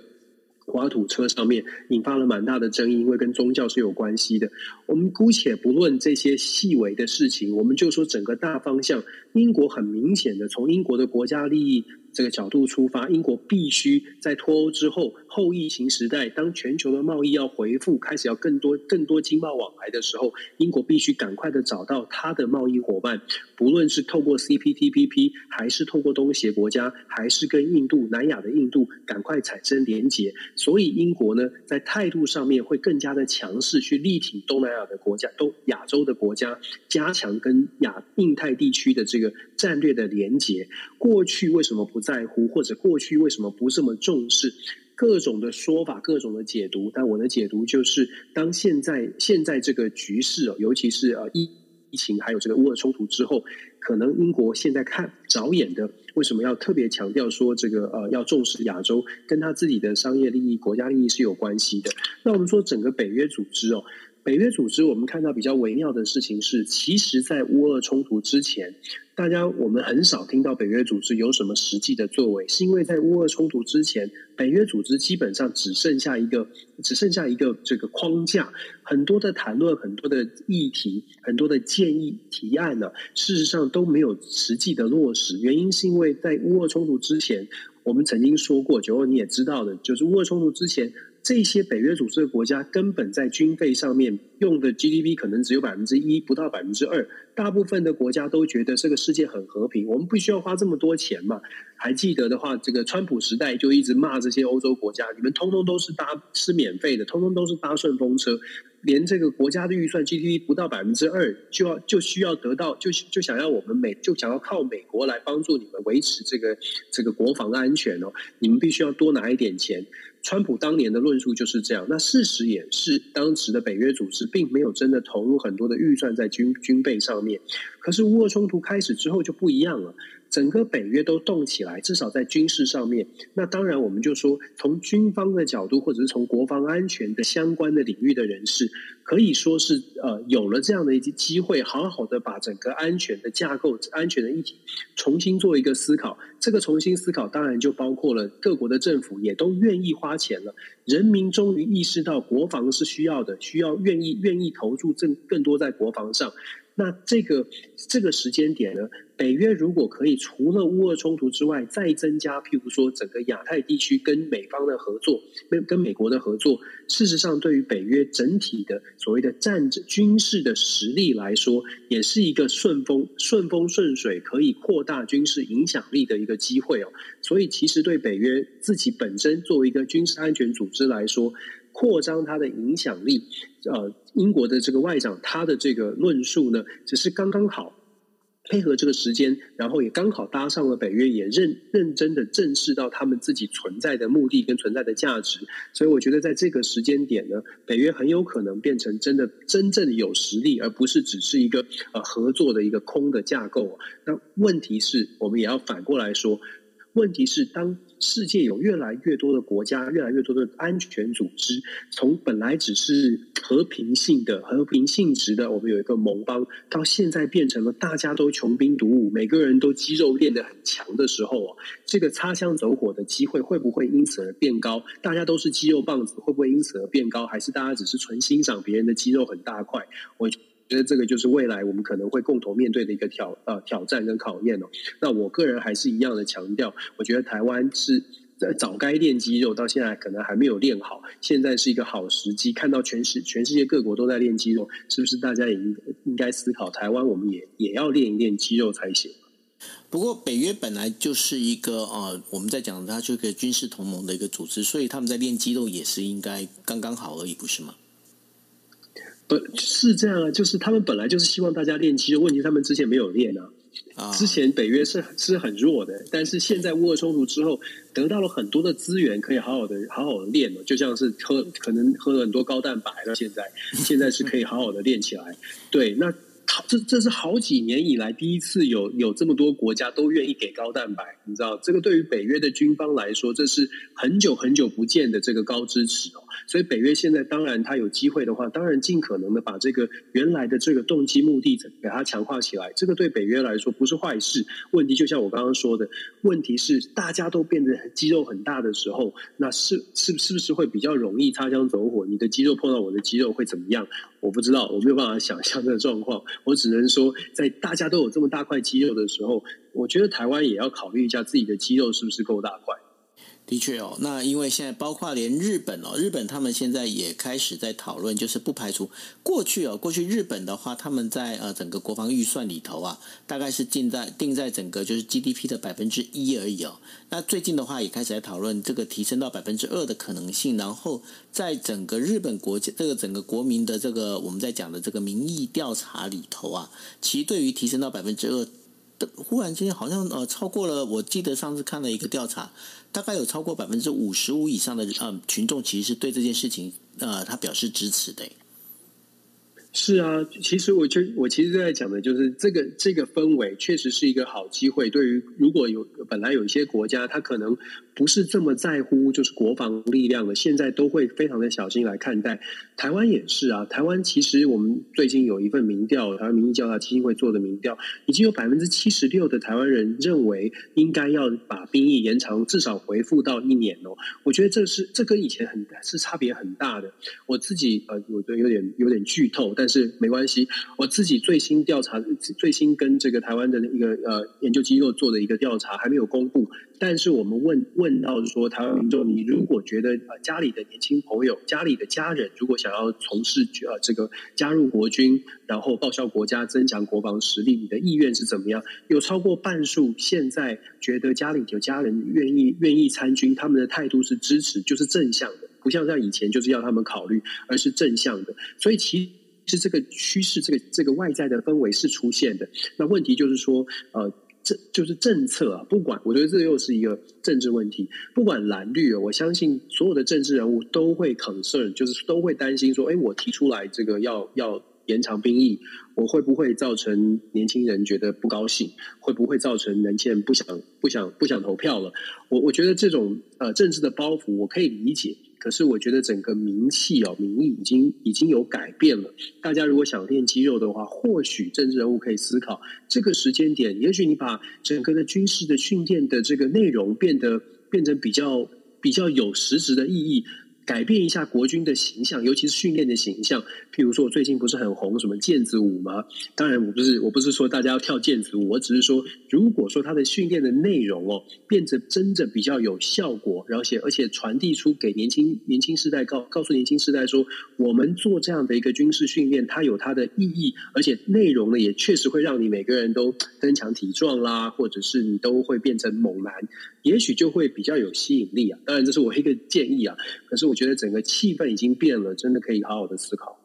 滑土车上面引发了蛮大的争议，因为跟宗教是有关系的。我们姑且不论这些细微的事情，我们就说整个大方向。英国很明显的从英国的国家利益这个角度出发，英国必须在脱欧之后后疫情时代，当全球的贸易要恢复，开始要更多更多经贸往来的时候，英国必须赶快的找到它的贸易伙伴，不论是透过 CPTPP，还是透过东协国家，还是跟印度、南亚的印度赶快产生连结。所以英国呢，在态度上面会更加的强势，去力挺东南亚的国家、都亚洲的国家，加强跟亚印太地区的这个战略的连结。过去为什么不在乎，或者过去为什么不这么重视？各种的说法，各种的解读。但我的解读就是，当现在现在这个局势哦，尤其是呃疫疫情还有这个乌俄冲突之后，可能英国现在看着眼的，为什么要特别强调说这个呃要重视亚洲，跟他自己的商业利益、国家利益是有关系的。那我们说整个北约组织哦。北约组织，我们看到比较微妙的事情是，其实，在乌俄冲突之前，大家我们很少听到北约组织有什么实际的作为，是因为在乌俄冲突之前，北约组织基本上只剩下一个，只剩下一个这个框架，很多的谈论，很多的议题，很多的建议提案呢，事实上都没有实际的落实。原因是因为在乌俄冲突之前，我们曾经说过，九二你也知道的，就是乌俄冲突之前。这些北约组织的国家根本在军费上面用的 GDP 可能只有百分之一，不到百分之二。大部分的国家都觉得这个世界很和平，我们不需要花这么多钱嘛。还记得的话，这个川普时代就一直骂这些欧洲国家，你们通通都是搭是免费的，通通都是搭顺风车，连这个国家的预算 GDP 不到百分之二，就要就需要得到，就就想要我们美就想要靠美国来帮助你们维持这个这个国防安全哦，你们必须要多拿一点钱。川普当年的论述就是这样，那事实也是，当时的北约组织并没有真的投入很多的预算在军军备上面。可是乌俄冲突开始之后就不一样了。整个北约都动起来，至少在军事上面。那当然，我们就说从军方的角度，或者是从国防安全的相关的领域的人士，可以说是呃有了这样的一些机会，好好的把整个安全的架构、安全的议题重新做一个思考。这个重新思考，当然就包括了各国的政府也都愿意花钱了，人民终于意识到国防是需要的，需要愿意愿意投注更更多在国防上。那这个这个时间点呢，北约如果可以除了乌俄冲突之外，再增加，譬如说整个亚太地区跟美方的合作，跟跟美国的合作，事实上对于北约整体的所谓的战争军事的实力来说，也是一个顺风顺风顺水，可以扩大军事影响力的一个机会哦。所以其实对北约自己本身作为一个军事安全组织来说，扩张它的影响力，呃，英国的这个外长他的这个论述呢，只是刚刚好配合这个时间，然后也刚好搭上了北约也认认真的正视到他们自己存在的目的跟存在的价值，所以我觉得在这个时间点呢，北约很有可能变成真的真正有实力，而不是只是一个呃合作的一个空的架构。那问题是我们也要反过来说。问题是，当世界有越来越多的国家、越来越多的安全组织，从本来只是和平性的、和平性质的，我们有一个盟邦，到现在变成了大家都穷兵黩武，每个人都肌肉练得很强的时候啊，这个擦枪走火的机会会不会因此而变高？大家都是肌肉棒子，会不会因此而变高？还是大家只是纯欣赏别人的肌肉很大块？我。觉得这个就是未来我们可能会共同面对的一个挑呃挑战跟考验哦。那我个人还是一样的强调，我觉得台湾是早该练肌肉，到现在可能还没有练好。现在是一个好时机，看到全世全世界各国都在练肌肉，是不是大家也应应该思考，台湾我们也也要练一练肌肉才行？不过北约本来就是一个呃，我们在讲它就是个军事同盟的一个组织，所以他们在练肌肉也是应该刚刚好而已，不是吗？不是这样啊，就是他们本来就是希望大家练肌肉，问题他们之前没有练啊。之前北约是是很弱的，但是现在乌俄冲突之后，得到了很多的资源，可以好好的好好的练了，就像是喝可能喝了很多高蛋白了，现在现在是可以好好的练起来。对，那这这是好几年以来第一次有有这么多国家都愿意给高蛋白，你知道，这个对于北约的军方来说，这是很久很久不见的这个高支持哦。所以北约现在当然，他有机会的话，当然尽可能的把这个原来的这个动机目的给它强化起来。这个对北约来说不是坏事。问题就像我刚刚说的，问题是大家都变得肌肉很大的时候，那是是是不是会比较容易擦枪走火？你的肌肉碰到我的肌肉会怎么样？我不知道，我没有办法想象这个状况。我只能说，在大家都有这么大块肌肉的时候，我觉得台湾也要考虑一下自己的肌肉是不是够大块。的确哦，那因为现在包括连日本哦，日本他们现在也开始在讨论，就是不排除过去哦，过去日本的话，他们在呃整个国防预算里头啊，大概是定在定在整个就是 GDP 的百分之一而已哦。那最近的话也开始在讨论这个提升到百分之二的可能性，然后在整个日本国家这个整个国民的这个我们在讲的这个民意调查里头啊，其实对于提升到百分之二。忽然间，好像呃超过了。我记得上次看了一个调查，大概有超过百分之五十五以上的呃群众，其实是对这件事情呃他表示支持的。是啊，其实我就我其实在讲的就是这个这个氛围，确实是一个好机会。对于如果有本来有一些国家，它可能不是这么在乎就是国防力量的，现在都会非常的小心来看待。台湾也是啊，台湾其实我们最近有一份民调，台湾民意调查基金会做的民调，已经有百分之七十六的台湾人认为应该要把兵役延长至少回复到一年哦。我觉得这是这跟以前很是差别很大的。我自己呃，我觉得有点有点剧透。但是没关系，我自己最新调查，最新跟这个台湾的一个呃研究机构做的一个调查还没有公布。但是我们问问到说，台湾民众，你如果觉得呃家里的年轻朋友、家里的家人如果想要从事呃这个加入国军，然后报效国家、增强国防实力，你的意愿是怎么样？有超过半数现在觉得家里有家人愿意愿意参军，他们的态度是支持，就是正向的，不像在以前就是要他们考虑，而是正向的。所以其是 这个趋势，这个这个外在的氛围是出现的。那问题就是说，呃，这就是政策啊。不管我觉得这又是一个政治问题。不管蓝绿，我相信所有的政治人物都会 concern，就是都会担心说，哎，我提出来这个要要延长兵役，我会不会造成年轻人觉得不高兴？会不会造成年轻人不想不想不想投票了？我我觉得这种呃政治的包袱，我可以理解。可是我觉得整个民气哦，民意已经已经有改变了。大家如果想练肌肉的话，或许政治人物可以思考这个时间点。也许你把整个的军事的训练的这个内容变得变成比较比较有实质的意义。改变一下国军的形象，尤其是训练的形象。譬如说，我最近不是很红什么毽子舞吗？当然，我不是我不是说大家要跳毽子舞，我只是说，如果说他的训练的内容哦，变得真的比较有效果，而且而且传递出给年轻年轻世代告告诉年轻世代说，我们做这样的一个军事训练，它有它的意义，而且内容呢也确实会让你每个人都增强体壮啦，或者是你都会变成猛男，也许就会比较有吸引力啊。当然，这是我一个建议啊。可是我觉得整个气氛已经变了，真的可以好好的思考。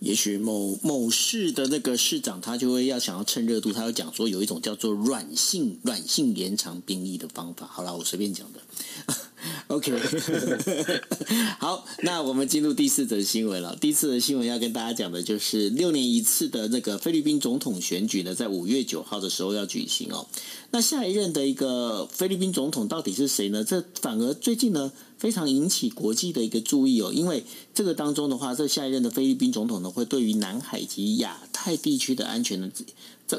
也许某某市的那个市长，他就会要想要趁热度，他要讲说有一种叫做软性软性延长兵役的方法。好了，我随便讲的。OK，好，那我们进入第四则新闻了。第四则新闻要跟大家讲的就是六年一次的那个菲律宾总统选举呢，在五月九号的时候要举行哦。那下一任的一个菲律宾总统到底是谁呢？这反而最近呢，非常引起国际的一个注意哦，因为这个当中的话，这下一任的菲律宾总统呢，会对于南海及亚太地区的安全呢，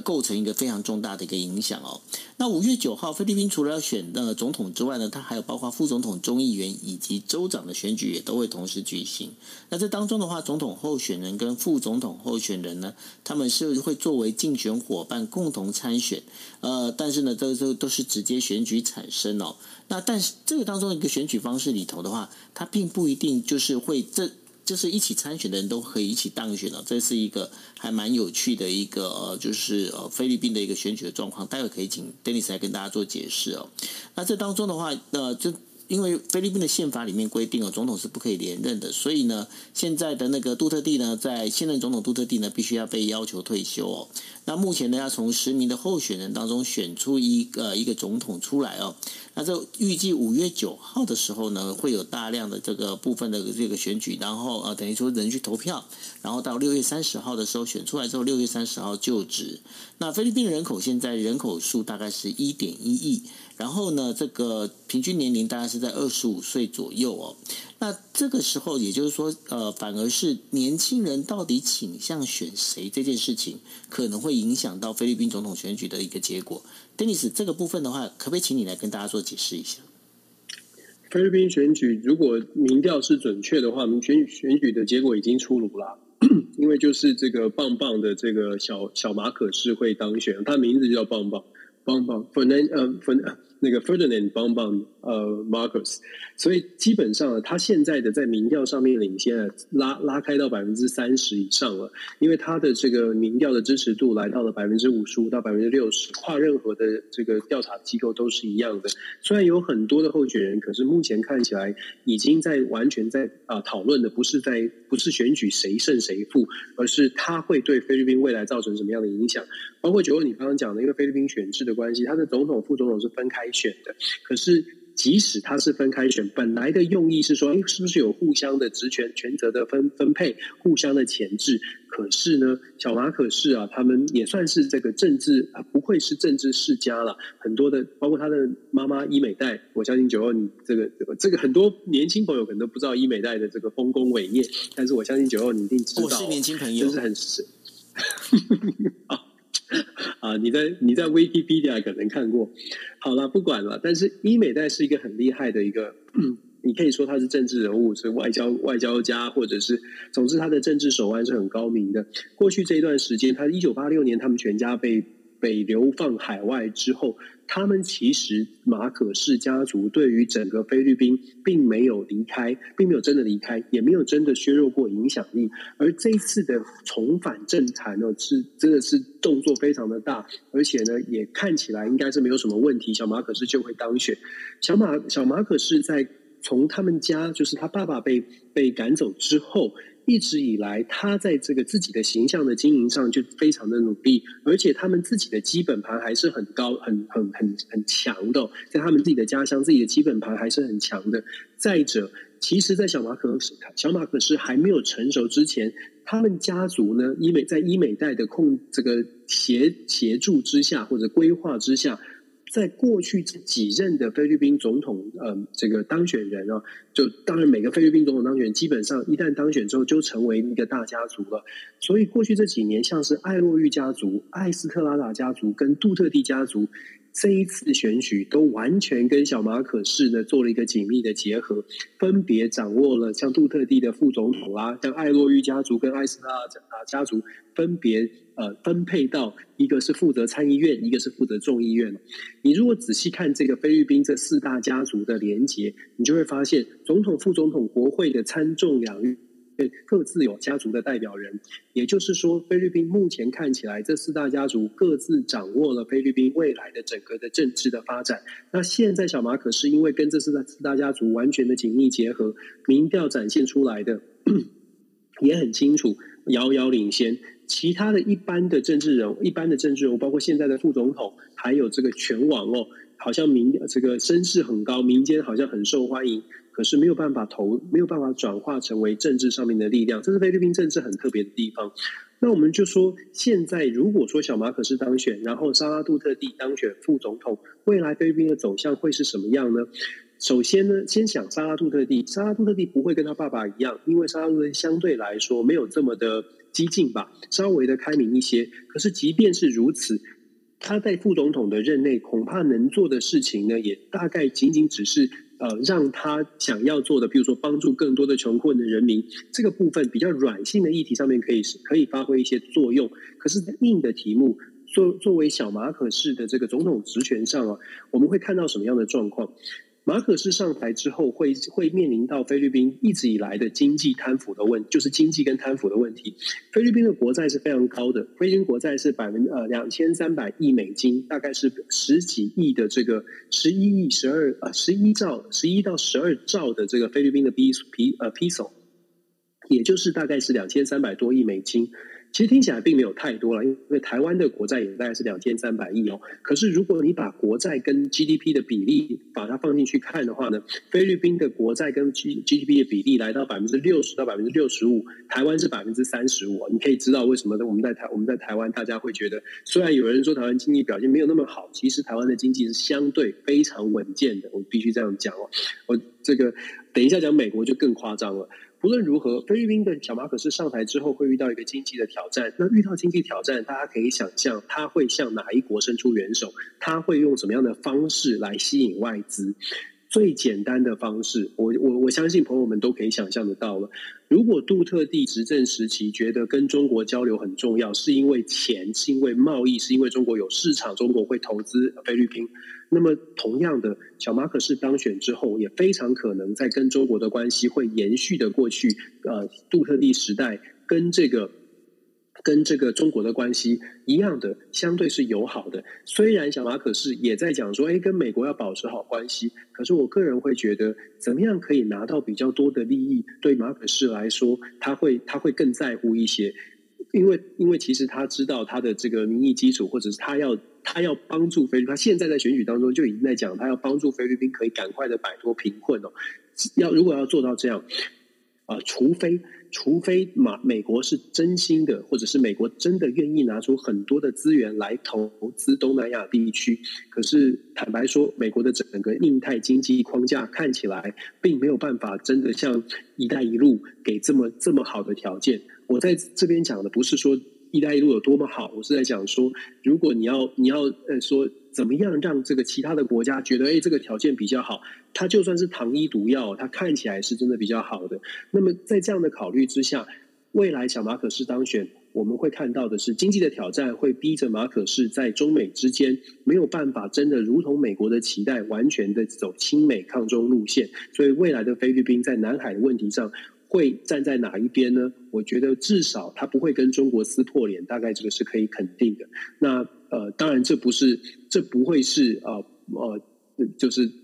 构成一个非常重大的一个影响哦。那五月九号，菲律宾除了要选那个总统之外呢，它还有包括副总统、众议员以及州长的选举也都会同时举行。那这当中的话，总统候选人跟副总统候选人呢，他们是会作为竞选伙伴共同参选。呃，但是呢，这这都是直接选举产生哦。那但是这个当中的一个选举方式里头的话，它并不一定就是会这就是一起参选的人都可以一起当选了。这是一个还蛮有趣的一个呃，就是呃菲律宾的一个选举的状况。待会可以请 Dennis 来跟大家做解释哦。那这当中的话，呃，就。因为菲律宾的宪法里面规定哦，总统是不可以连任的，所以呢，现在的那个杜特地呢，在现任总统杜特地呢，必须要被要求退休哦。那目前呢，要从十名的候选人当中选出一个一个总统出来哦。那这预计五月九号的时候呢，会有大量的这个部分的这个选举，然后呃，等于说人去投票，然后到六月三十号的时候选出来之后，六月三十号就职。那菲律宾人口现在人口数大概是一点一亿。然后呢，这个平均年龄大概是在二十五岁左右哦。那这个时候，也就是说，呃，反而是年轻人到底倾向选谁这件事情，可能会影响到菲律宾总统选举的一个结果。Dennis，这个部分的话，可不可以请你来跟大家做解释一下？菲律宾选举如果民调是准确的话，我们选选举的结果已经出炉了，因为就是这个棒棒的这个小小马可是会当选，他名字就叫棒棒。邦邦，Fernand 呃，Fern 那个 Ferdinand 邦邦呃，Marcos，所以基本上他现在的在民调上面领先，拉拉开到百分之三十以上了，因为他的这个民调的支持度来到了百分之五十五到百分之六十，跨任何的这个调查机构都是一样的。虽然有很多的候选人，可是目前看起来已经在完全在啊讨论的不是在不是选举谁胜谁负，而是他会对菲律宾未来造成什么样的影响。包括九二你刚刚讲的，因为菲律宾选制的关系，他的总统、副总统是分开选的。可是，即使他是分开选，本来的用意是说，诶，是不是有互相的职权、权责的分分配，互相的前置？可是呢，小马可是啊，他们也算是这个政治啊，不愧是政治世家了。很多的，包括他的妈妈伊美代，我相信九二你这个这个这个很多年轻朋友可能都不知道伊美代的这个丰功伟业，但是我相信九二你一定知道，我是年轻朋友，就是很是。啊，你在你在 Wikipedia 可能看过。好了，不管了。但是伊美代是一个很厉害的一个，你可以说他是政治人物，是外交外交家，或者是总之他的政治手腕是很高明的。过去这一段时间，他一九八六年他们全家被被流放海外之后。他们其实马可仕家族对于整个菲律宾并没有离开，并没有真的离开，也没有真的削弱过影响力。而这一次的重返政坛呢，是真的是动作非常的大，而且呢，也看起来应该是没有什么问题。小马可仕就会当选。小马小马可仕在从他们家，就是他爸爸被被赶走之后。一直以来，他在这个自己的形象的经营上就非常的努力，而且他们自己的基本盘还是很高、很很很很强的，在他们自己的家乡，自己的基本盘还是很强的。再者，其实，在小马可小马可是还没有成熟之前，他们家族呢，医美在医美代的控这个协协助之下或者规划之下。在过去这几任的菲律宾总统，呃，这个当选人啊，就当然每个菲律宾总统当选，基本上一旦当选之后，就成为一个大家族了。所以过去这几年，像是艾洛玉家族、艾斯特拉达家族跟杜特地家族，这一次选举都完全跟小马可仕呢做了一个紧密的结合，分别掌握了像杜特地的副总统啊，像艾洛玉家族跟艾斯特拉达家族分别呃分配到一个是负责参议院，一个是负责众议院。你如果仔细看这个菲律宾这四大家族的连结，你就会发现总统、副总统、国会的参众两院。各自有家族的代表人，也就是说，菲律宾目前看起来，这四大家族各自掌握了菲律宾未来的整个的政治的发展。那现在小马可是因为跟这四大四大家族完全的紧密结合，民调展现出来的 也很清楚，遥遥领先。其他的一般的政治人物，一般的政治人物，包括现在的副总统，还有这个全网哦，好像民这个声势很高，民间好像很受欢迎。可是没有办法投，没有办法转化成为政治上面的力量，这是菲律宾政治很特别的地方。那我们就说，现在如果说小马可是当选，然后沙拉杜特蒂当选副总统，未来菲律宾的走向会是什么样呢？首先呢，先想沙拉杜特蒂，沙拉杜特蒂不会跟他爸爸一样，因为沙拉杜特蒂相对来说没有这么的激进吧，稍微的开明一些。可是即便是如此，他在副总统的任内，恐怕能做的事情呢，也大概仅仅只是。呃，让他想要做的，比如说帮助更多的穷困的人民，这个部分比较软性的议题上面可以可以发挥一些作用。可是硬的题目，作作为小马可式的这个总统职权上啊，我们会看到什么样的状况？马可仕上台之后会，会面临到菲律宾一直以来的经济贪腐的问，就是经济跟贪腐的问题。菲律宾的国债是非常高的，菲律宾国债是百分呃两千三百亿美金，大概是十几亿的这个十一亿十二呃十一兆十一到十二兆的这个菲律宾的比比呃 peso，也就是大概是两千三百多亿美金。其实听起来并没有太多了，因为台湾的国债也大概是两千三百亿哦。可是如果你把国债跟 GDP 的比例把它放进去看的话呢，菲律宾的国债跟 G GDP 的比例来到百分之六十到百分之六十五，台湾是百分之三十五。你可以知道为什么呢？我们在台我们在台湾，大家会觉得，虽然有人说台湾经济表现没有那么好，其实台湾的经济是相对非常稳健的。我必须这样讲哦。我这个等一下讲美国就更夸张了。无论如何，菲律宾的小马可是上台之后会遇到一个经济的挑战。那遇到经济挑战，大家可以想象他会向哪一国伸出援手？他会用什么样的方式来吸引外资？最简单的方式，我我我相信朋友们都可以想象得到了。如果杜特地执政时期觉得跟中国交流很重要，是因为钱，是因为贸易，是因为中国有市场，中国会投资菲律宾。那么，同样的，小马可是当选之后，也非常可能在跟中国的关系会延续的过去，呃，杜特地时代跟这个跟这个中国的关系一样的，相对是友好的。虽然小马可是也在讲说，哎，跟美国要保持好关系，可是我个人会觉得，怎么样可以拿到比较多的利益，对马可仕来说，他会他会更在乎一些。因为，因为其实他知道他的这个民意基础，或者是他要他要帮助菲律宾，他现在在选举当中就已经在讲，他要帮助菲律宾可以赶快的摆脱贫困哦。要如果要做到这样，啊、除非除非马美国是真心的，或者是美国真的愿意拿出很多的资源来投资东南亚地区。可是坦白说，美国的整个印太经济框架看起来并没有办法真的像“一带一路”给这么这么好的条件。我在这边讲的不是说“一带一路”有多么好，我是在讲说，如果你要你要呃说怎么样让这个其他的国家觉得哎这个条件比较好，它就算是糖衣毒药，它看起来是真的比较好的。那么在这样的考虑之下，未来小马可仕当选，我们会看到的是经济的挑战会逼着马可仕在中美之间没有办法真的如同美国的期待，完全的走亲美抗中路线。所以未来的菲律宾在南海的问题上。会站在哪一边呢？我觉得至少他不会跟中国撕破脸，大概这个是可以肯定的。那呃，当然这不是，这不会是呃呃，就是。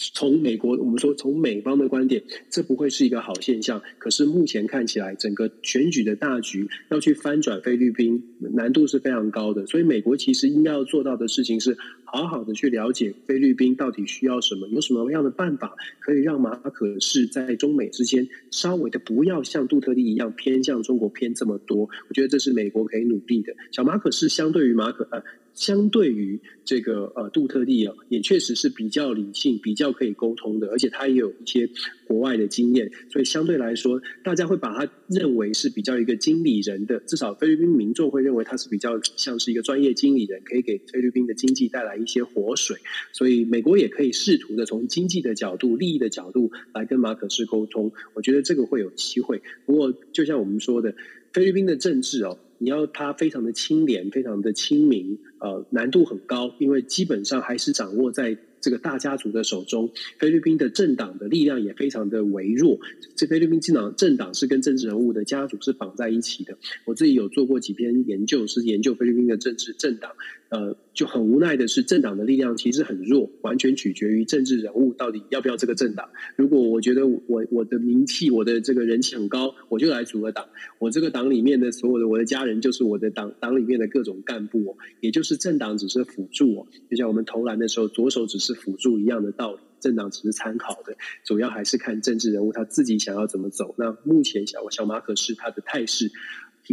从美国，我们说从美方的观点，这不会是一个好现象。可是目前看起来，整个选举的大局要去翻转菲律宾，难度是非常高的。所以，美国其实应该要做到的事情是，好好的去了解菲律宾到底需要什么，有什么样的办法可以让马可是在中美之间稍微的不要像杜特蒂一样偏向中国偏这么多。我觉得这是美国可以努力的。小马可是相对于马可呃。相对于这个呃杜特地啊，也确实是比较理性、比较可以沟通的，而且他也有一些国外的经验，所以相对来说，大家会把他认为是比较一个经理人的，至少菲律宾民众会认为他是比较像是一个专业经理人，可以给菲律宾的经济带来一些活水。所以美国也可以试图的从经济的角度、利益的角度来跟马可仕沟通，我觉得这个会有机会。不过，就像我们说的，菲律宾的政治哦。你要他非常的清廉，非常的亲民，呃，难度很高，因为基本上还是掌握在这个大家族的手中。菲律宾的政党的力量也非常的微弱，这菲律宾政党政党是跟政治人物的家族是绑在一起的。我自己有做过几篇研究，是研究菲律宾的政治政党。呃，就很无奈的是，政党的力量其实很弱，完全取决于政治人物到底要不要这个政党。如果我觉得我我的名气、我的这个人气很高，我就来组个党。我这个党里面的所有的我的家人，就是我的党党里面的各种干部，也就是政党只是辅助，就像我们投篮的时候，左手只是辅助一样的道理，政党只是参考的，主要还是看政治人物他自己想要怎么走。那目前小小马可是他的态势。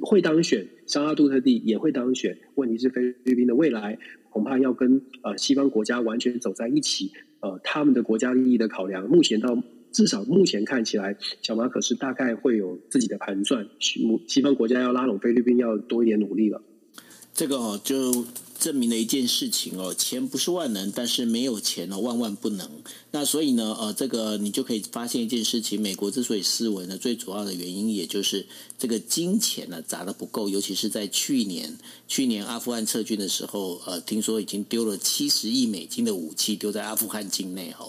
会当选，沙阿杜特地也会当选。问题是菲律宾的未来恐怕要跟呃西方国家完全走在一起。呃，他们的国家利益的考量，目前到至少目前看起来，小马可是大概会有自己的盘算。西西方国家要拉拢菲律宾，要多一点努力了。这个哦，就。证明了一件事情哦，钱不是万能，但是没有钱哦，万万不能。那所以呢，呃，这个你就可以发现一件事情：美国之所以失稳呢，最主要的原因也就是这个金钱呢砸得不够，尤其是在去年，去年阿富汗撤军的时候，呃，听说已经丢了七十亿美金的武器丢在阿富汗境内哈。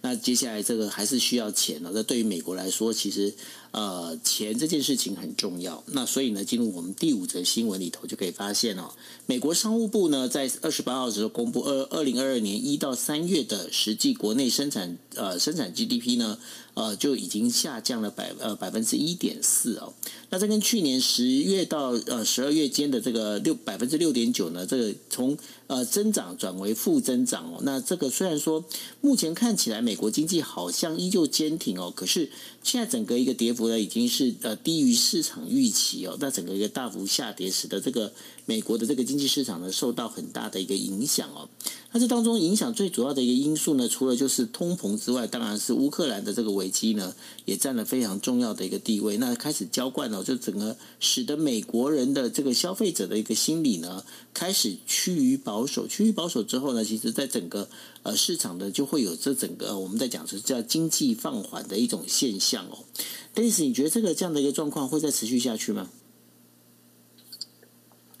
那接下来这个还是需要钱呢。那对于美国来说，其实呃，钱这件事情很重要。那所以呢，进入我们第五则新闻里头就可以发现哦，美国商务部呢。在二十八号的时候公布二二零二二年一到三月的实际国内生产呃生产 GDP 呢，呃就已经下降了百呃百分之一点四哦。那这跟去年十月到呃十二月间的这个六百分之六点九呢，这个从呃增长转为负增长哦。那这个虽然说目前看起来美国经济好像依旧坚挺哦，可是现在整个一个跌幅呢已经是呃低于市场预期哦。那整个一个大幅下跌，使得这个美国的这个经济市场呢受到很大的一个影响哦。那这当中影响最主要的一个因素呢，除了就是通膨之外，当然是乌克兰的这个危机呢也占了非常重要的一个地位。那开始浇灌了。就整个使得美国人的这个消费者的一个心理呢，开始趋于保守。趋于保守之后呢，其实在整个呃市场的就会有这整个我们在讲是叫经济放缓的一种现象哦。但是你觉得这个这样的一个状况会再持续下去吗？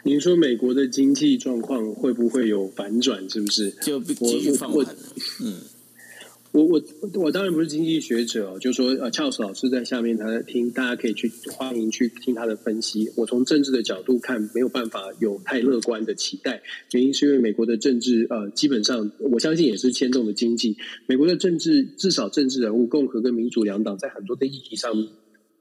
您说美国的经济状况会不会有反转？是不是就继续放缓？嗯。我我我当然不是经济学者，就说呃，Charles 老师在下面他在听，大家可以去欢迎去听他的分析。我从政治的角度看，没有办法有太乐观的期待，原因是因为美国的政治呃，基本上我相信也是牵动的经济。美国的政治至少政治人物，共和跟民主两党在很多的议题上面。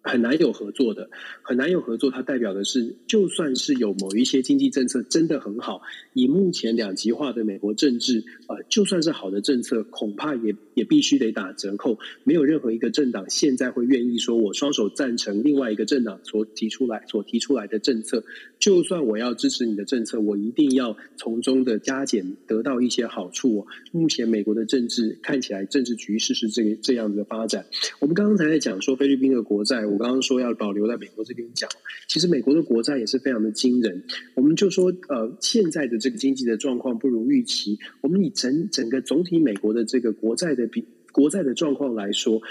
很难有合作的，很难有合作。它代表的是，就算是有某一些经济政策真的很好，以目前两极化的美国政治，呃，就算是好的政策，恐怕也也必须得打折扣。没有任何一个政党现在会愿意说，我双手赞成另外一个政党所提出来所提出来的政策。就算我要支持你的政策，我一定要从中的加减得到一些好处。目前美国的政治看起来，政治局势是这个这样子的发展。我们刚刚才在讲说菲律宾的国债。我刚刚说要保留在美国这边讲，其实美国的国债也是非常的惊人。我们就说，呃，现在的这个经济的状况不如预期。我们以整整个总体美国的这个国债的比国债的状况来说，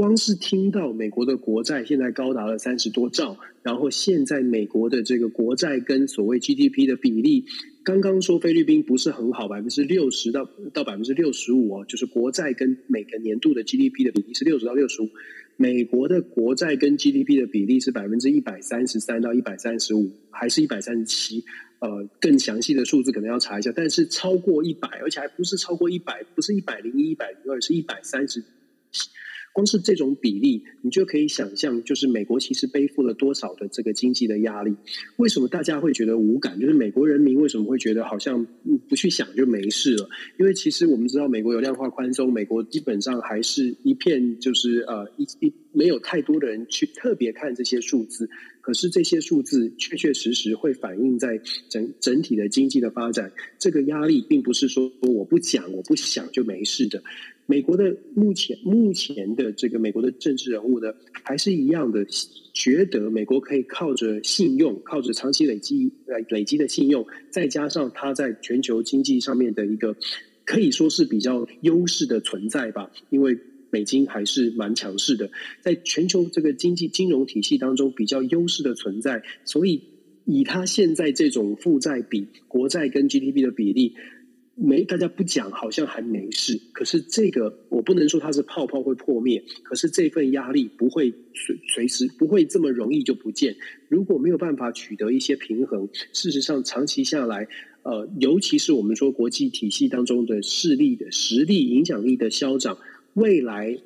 光是听到美国的国债现在高达了三十多兆，然后现在美国的这个国债跟所谓 GDP 的比例，刚刚说菲律宾不是很好，百分之六十到到百分之六十五哦，就是国债跟每个年度的 GDP 的比例是六十到六十五。美国的国债跟 GDP 的比例是百分之一百三十三到一百三十五，还是一百三十七？呃，更详细的数字可能要查一下，但是超过一百，而且还不是超过一百，不是一百零一、一百零二，是一百三十。光是这种比例，你就可以想象，就是美国其实背负了多少的这个经济的压力。为什么大家会觉得无感？就是美国人民为什么会觉得好像不去想就没事了？因为其实我们知道，美国有量化宽松，美国基本上还是一片就是呃一一没有太多的人去特别看这些数字。可是这些数字确确实实会反映在整整体的经济的发展。这个压力并不是说我不讲我不想就没事的。美国的目前目前的这个美国的政治人物呢，还是一样的，觉得美国可以靠着信用，靠着长期累积累累积的信用，再加上它在全球经济上面的一个可以说是比较优势的存在吧，因为美金还是蛮强势的，在全球这个经济金融体系当中比较优势的存在，所以以它现在这种负债比国债跟 GDP 的比例。没，大家不讲，好像还没事。可是这个，我不能说它是泡泡会破灭。可是这份压力不会随随时不会这么容易就不见。如果没有办法取得一些平衡，事实上长期下来，呃，尤其是我们说国际体系当中的势力的实力、影响力的消长，未来。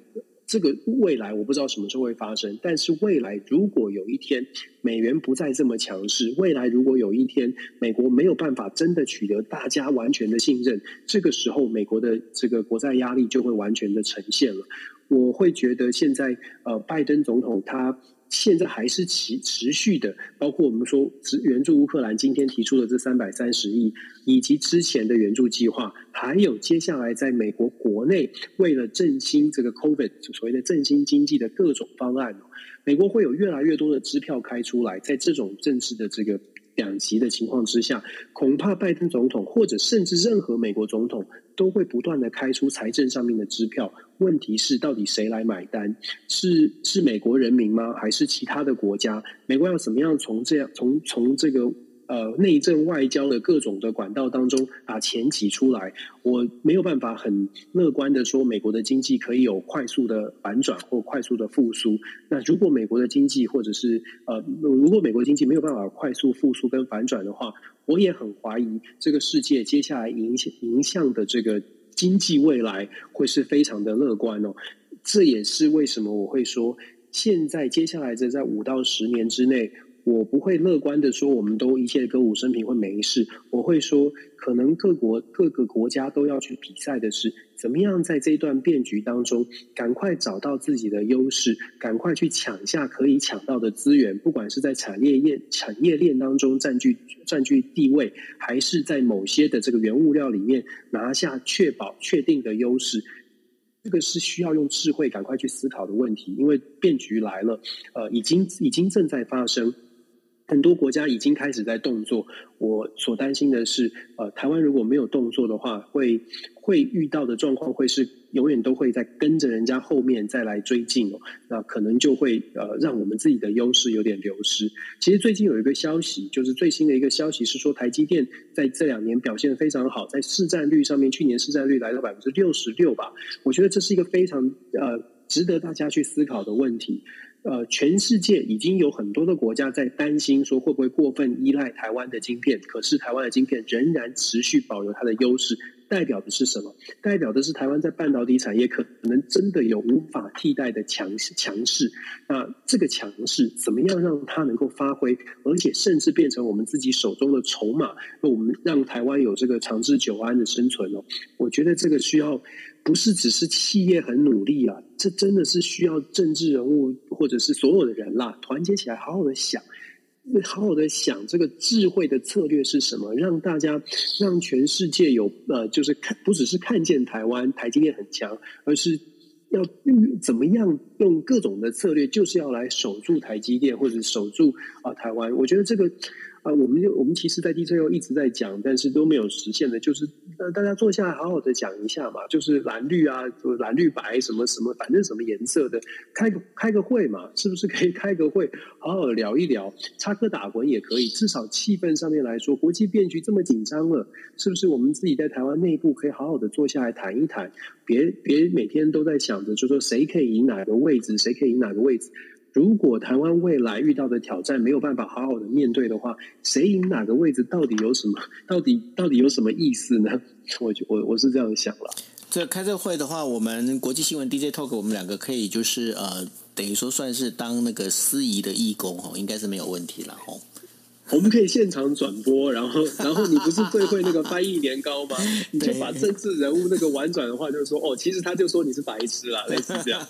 这个未来我不知道什么时候会发生，但是未来如果有一天美元不再这么强势，未来如果有一天美国没有办法真的取得大家完全的信任，这个时候美国的这个国债压力就会完全的呈现了。我会觉得现在呃，拜登总统他。现在还是持持续的，包括我们说援助乌克兰，今天提出的这三百三十亿，以及之前的援助计划，还有接下来在美国国内为了振兴这个 COVID 所谓的振兴经济的各种方案，美国会有越来越多的支票开出来，在这种政治的这个。两极的情况之下，恐怕拜登总统或者甚至任何美国总统都会不断的开出财政上面的支票。问题是，到底谁来买单？是是美国人民吗？还是其他的国家？美国要怎么样从这样从从这个？呃，内政外交的各种的管道当中把钱挤出来，我没有办法很乐观的说美国的经济可以有快速的反转或快速的复苏。那如果美国的经济或者是呃，如果美国经济没有办法快速复苏跟反转的话，我也很怀疑这个世界接下来影响影响的这个经济未来会是非常的乐观哦。这也是为什么我会说，现在接下来这在五到十年之内。我不会乐观的说，我们都一切歌舞升平会没事。我会说，可能各国各个国家都要去比赛的是，怎么样在这一段变局当中，赶快找到自己的优势，赶快去抢下可以抢到的资源，不管是在产业链产业链当中占据占据地位，还是在某些的这个原物料里面拿下确保确定的优势，这个是需要用智慧赶快去思考的问题，因为变局来了，呃，已经已经正在发生。很多国家已经开始在动作，我所担心的是，呃，台湾如果没有动作的话，会会遇到的状况会是永远都会在跟着人家后面再来追进哦，那可能就会呃让我们自己的优势有点流失。其实最近有一个消息，就是最新的一个消息是说，台积电在这两年表现非常好，在市占率上面，去年市占率来到百分之六十六吧，我觉得这是一个非常呃值得大家去思考的问题。呃，全世界已经有很多的国家在担心说会不会过分依赖台湾的晶片，可是台湾的晶片仍然持续保留它的优势，代表的是什么？代表的是台湾在半导体产业可能真的有无法替代的强强势。那这个强势怎么样让它能够发挥，而且甚至变成我们自己手中的筹码，那我们让台湾有这个长治久安的生存哦？我觉得这个需要。不是只是企业很努力啊，这真的是需要政治人物或者是所有的人啦，团结起来，好好的想，好好的想这个智慧的策略是什么，让大家让全世界有呃，就是看不只是看见台湾台积电很强，而是要怎么样用各种的策略，就是要来守住台积电或者守住啊、台湾。我觉得这个。啊，我们就我们其实，在 DJO 一直在讲，但是都没有实现的，就是呃，大家坐下来好好的讲一下嘛，就是蓝绿啊，蓝绿白什么什么，反正什么颜色的，开个开个会嘛，是不是可以开个会，好好聊一聊，插科打诨也可以，至少气氛上面来说，国际变局这么紧张了，是不是我们自己在台湾内部可以好好的坐下来谈一谈，别别每天都在想着，就说谁可以赢哪个位置，谁可以赢哪个位置。如果台湾未来遇到的挑战没有办法好好的面对的话，谁赢哪个位置到底有什么？到底到底有什么意思呢？我就我我是这样想了。这开这个会的话，我们国际新闻 DJ Talk，我们两个可以就是呃，等于说算是当那个司仪的义工哦，应该是没有问题了哦。我们可以现场转播，然后，然后你不是最会那个翻译年糕吗？你就把政治人物那个婉转的话，就是说，哦，其实他就说你是白痴啦，类似这样。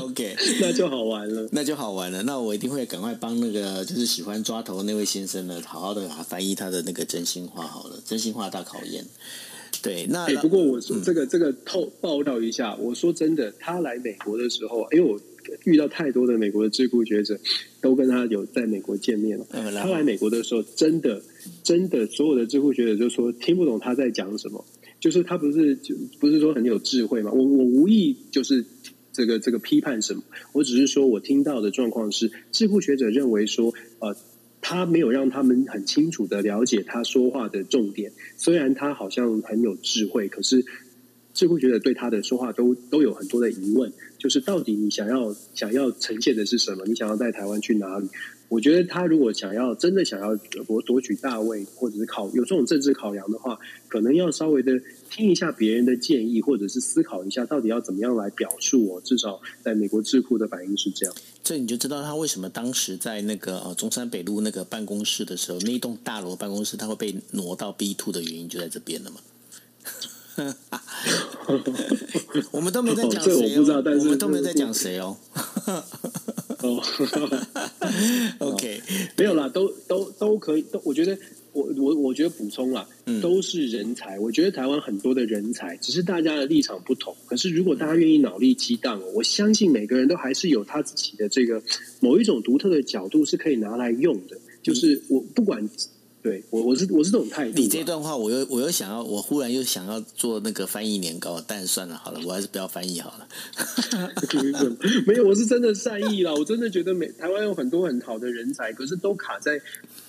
OK，那就好玩了，那就好玩了。那我一定会赶快帮那个就是喜欢抓头那位先生呢，好好的翻译他的那个真心话好了，真心话大考验。对，那、欸、不过我说这个、嗯、这个透报道一下，我说真的，他来美国的时候，哎呦我遇到太多的美国的智库学者，都跟他有在美国见面了。嗯、他来美国的时候，真的真的所有的智库学者就说听不懂他在讲什么，就是他不是就不是说很有智慧嘛。我我无意就是这个这个批判什么，我只是说我听到的状况是，智库学者认为说呃。他没有让他们很清楚的了解他说话的重点，虽然他好像很有智慧，可是智库觉得对他的说话都都有很多的疑问，就是到底你想要想要呈现的是什么？你想要带台湾去哪里？我觉得他如果想要真的想要夺夺取大位，或者是考有这种政治考量的话，可能要稍微的听一下别人的建议，或者是思考一下到底要怎么样来表述。我至少在美国智库的反应是这样，这你就知道他为什么当时在那个呃中山北路那个办公室的时候，那一栋大楼办公室他会被挪到 B two 的原因就在这边了嘛。我们都没在讲谁、我不知道，但是都没在讲谁哦。哦，OK，没有啦，都都都可以，都我觉得我我我觉得补充啦，都是人才。我觉得台湾很多的人才，只是大家的立场不同。可是如果大家愿意脑力激荡，我相信每个人都还是有他自己的这个某一种独特的角度是可以拿来用的。就是我不管。对我我是我是这种态度。你这段话，我又我又想要，我忽然又想要做那个翻译年糕，但算了，好了，我还是不要翻译好了。没有，我是真的善意啦，我真的觉得美台湾有很多很好的人才，可是都卡在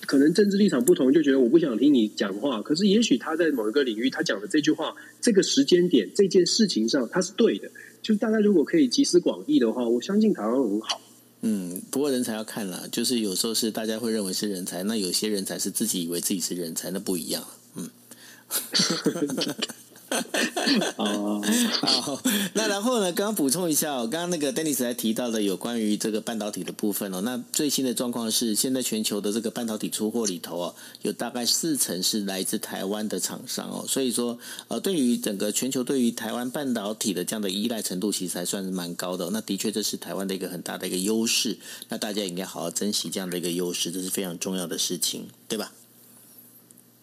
可能政治立场不同，就觉得我不想听你讲话。可是也许他在某一个领域，他讲的这句话，这个时间点，这件事情上，他是对的。就大家如果可以集思广益的话，我相信台湾很好。嗯，不过人才要看了，就是有时候是大家会认为是人才，那有些人才是自己以为自己是人才，那不一样。嗯。哦，好，那然后呢？刚刚补充一下哦，刚刚那个 Dennis 还提到的有关于这个半导体的部分哦。那最新的状况是，现在全球的这个半导体出货里头哦，有大概四成是来自台湾的厂商哦。所以说，呃，对于整个全球对于台湾半导体的这样的依赖程度，其实还算是蛮高的。那的确，这是台湾的一个很大的一个优势。那大家应该好好珍惜这样的一个优势，这是非常重要的事情，对吧？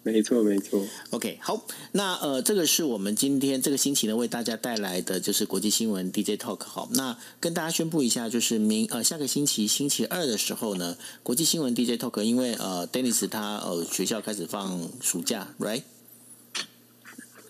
没错，没错。OK，好，那呃，这个是我们今天这个星期呢为大家带来的就是国际新闻 DJ Talk。好，那跟大家宣布一下，就是明呃下个星期星期二的时候呢，国际新闻 DJ Talk，因为呃，Dennis 他呃学校开始放暑假，right？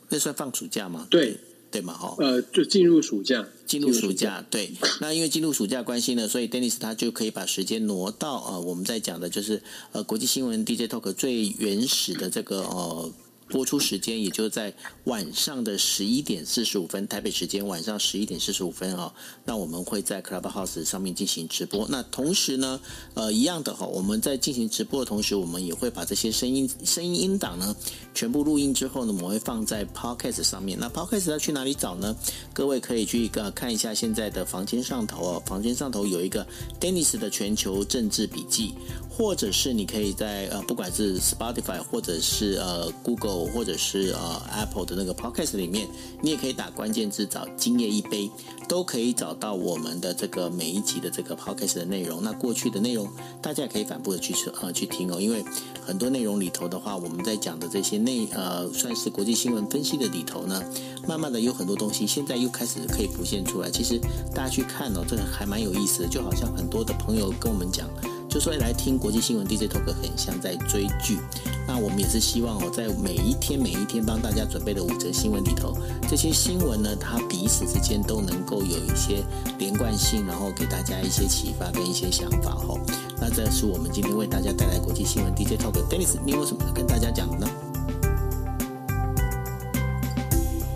那算放暑假吗？对。对嘛？哈，呃，就进入暑假，进入暑假，对。那因为进入暑假关系呢，所以 Dennis 他就可以把时间挪到呃，我们在讲的就是呃，国际新闻 DJ Talk 最原始的这个呃。播出时间也就在晚上的十一点四十五分，台北时间晚上十一点四十五分啊。那我们会在 Clubhouse 上面进行直播。那同时呢，呃，一样的哈，我们在进行直播的同时，我们也会把这些声音声音音档呢全部录音之后呢，我们会放在 Podcast 上面。那 Podcast 要去哪里找呢？各位可以去一个看一下现在的房间上头哦，房间上头有一个 Dennis 的全球政治笔记。或者是你可以在呃，不管是 Spotify 或者是呃 Google 或者是呃 Apple 的那个 Podcast 里面，你也可以打关键字找“今夜一杯”，都可以找到我们的这个每一集的这个 Podcast 的内容。那过去的内容大家也可以反复的去呃去听哦，因为很多内容里头的话，我们在讲的这些内呃算是国际新闻分析的里头呢，慢慢的有很多东西现在又开始可以浮现出来。其实大家去看哦，这个还蛮有意思的，就好像很多的朋友跟我们讲。就说来听国际新闻 DJ Talk 很像在追剧，那我们也是希望哦，在每一天每一天帮大家准备的五则新闻里头，这些新闻呢，它彼此之间都能够有一些连贯性，然后给大家一些启发跟一些想法哈。那这是我们今天为大家带来国际新闻 DJ Talk，Dennis，你有什么跟大家讲的呢？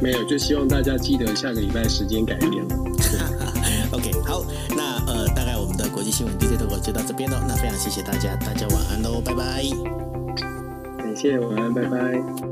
没有，就希望大家记得下个礼拜时间改变了。OK，好，那呃，新闻 DJ 的我就到这边了。那非常谢谢大家，大家晚安喽，拜拜。感谢晚安，拜拜。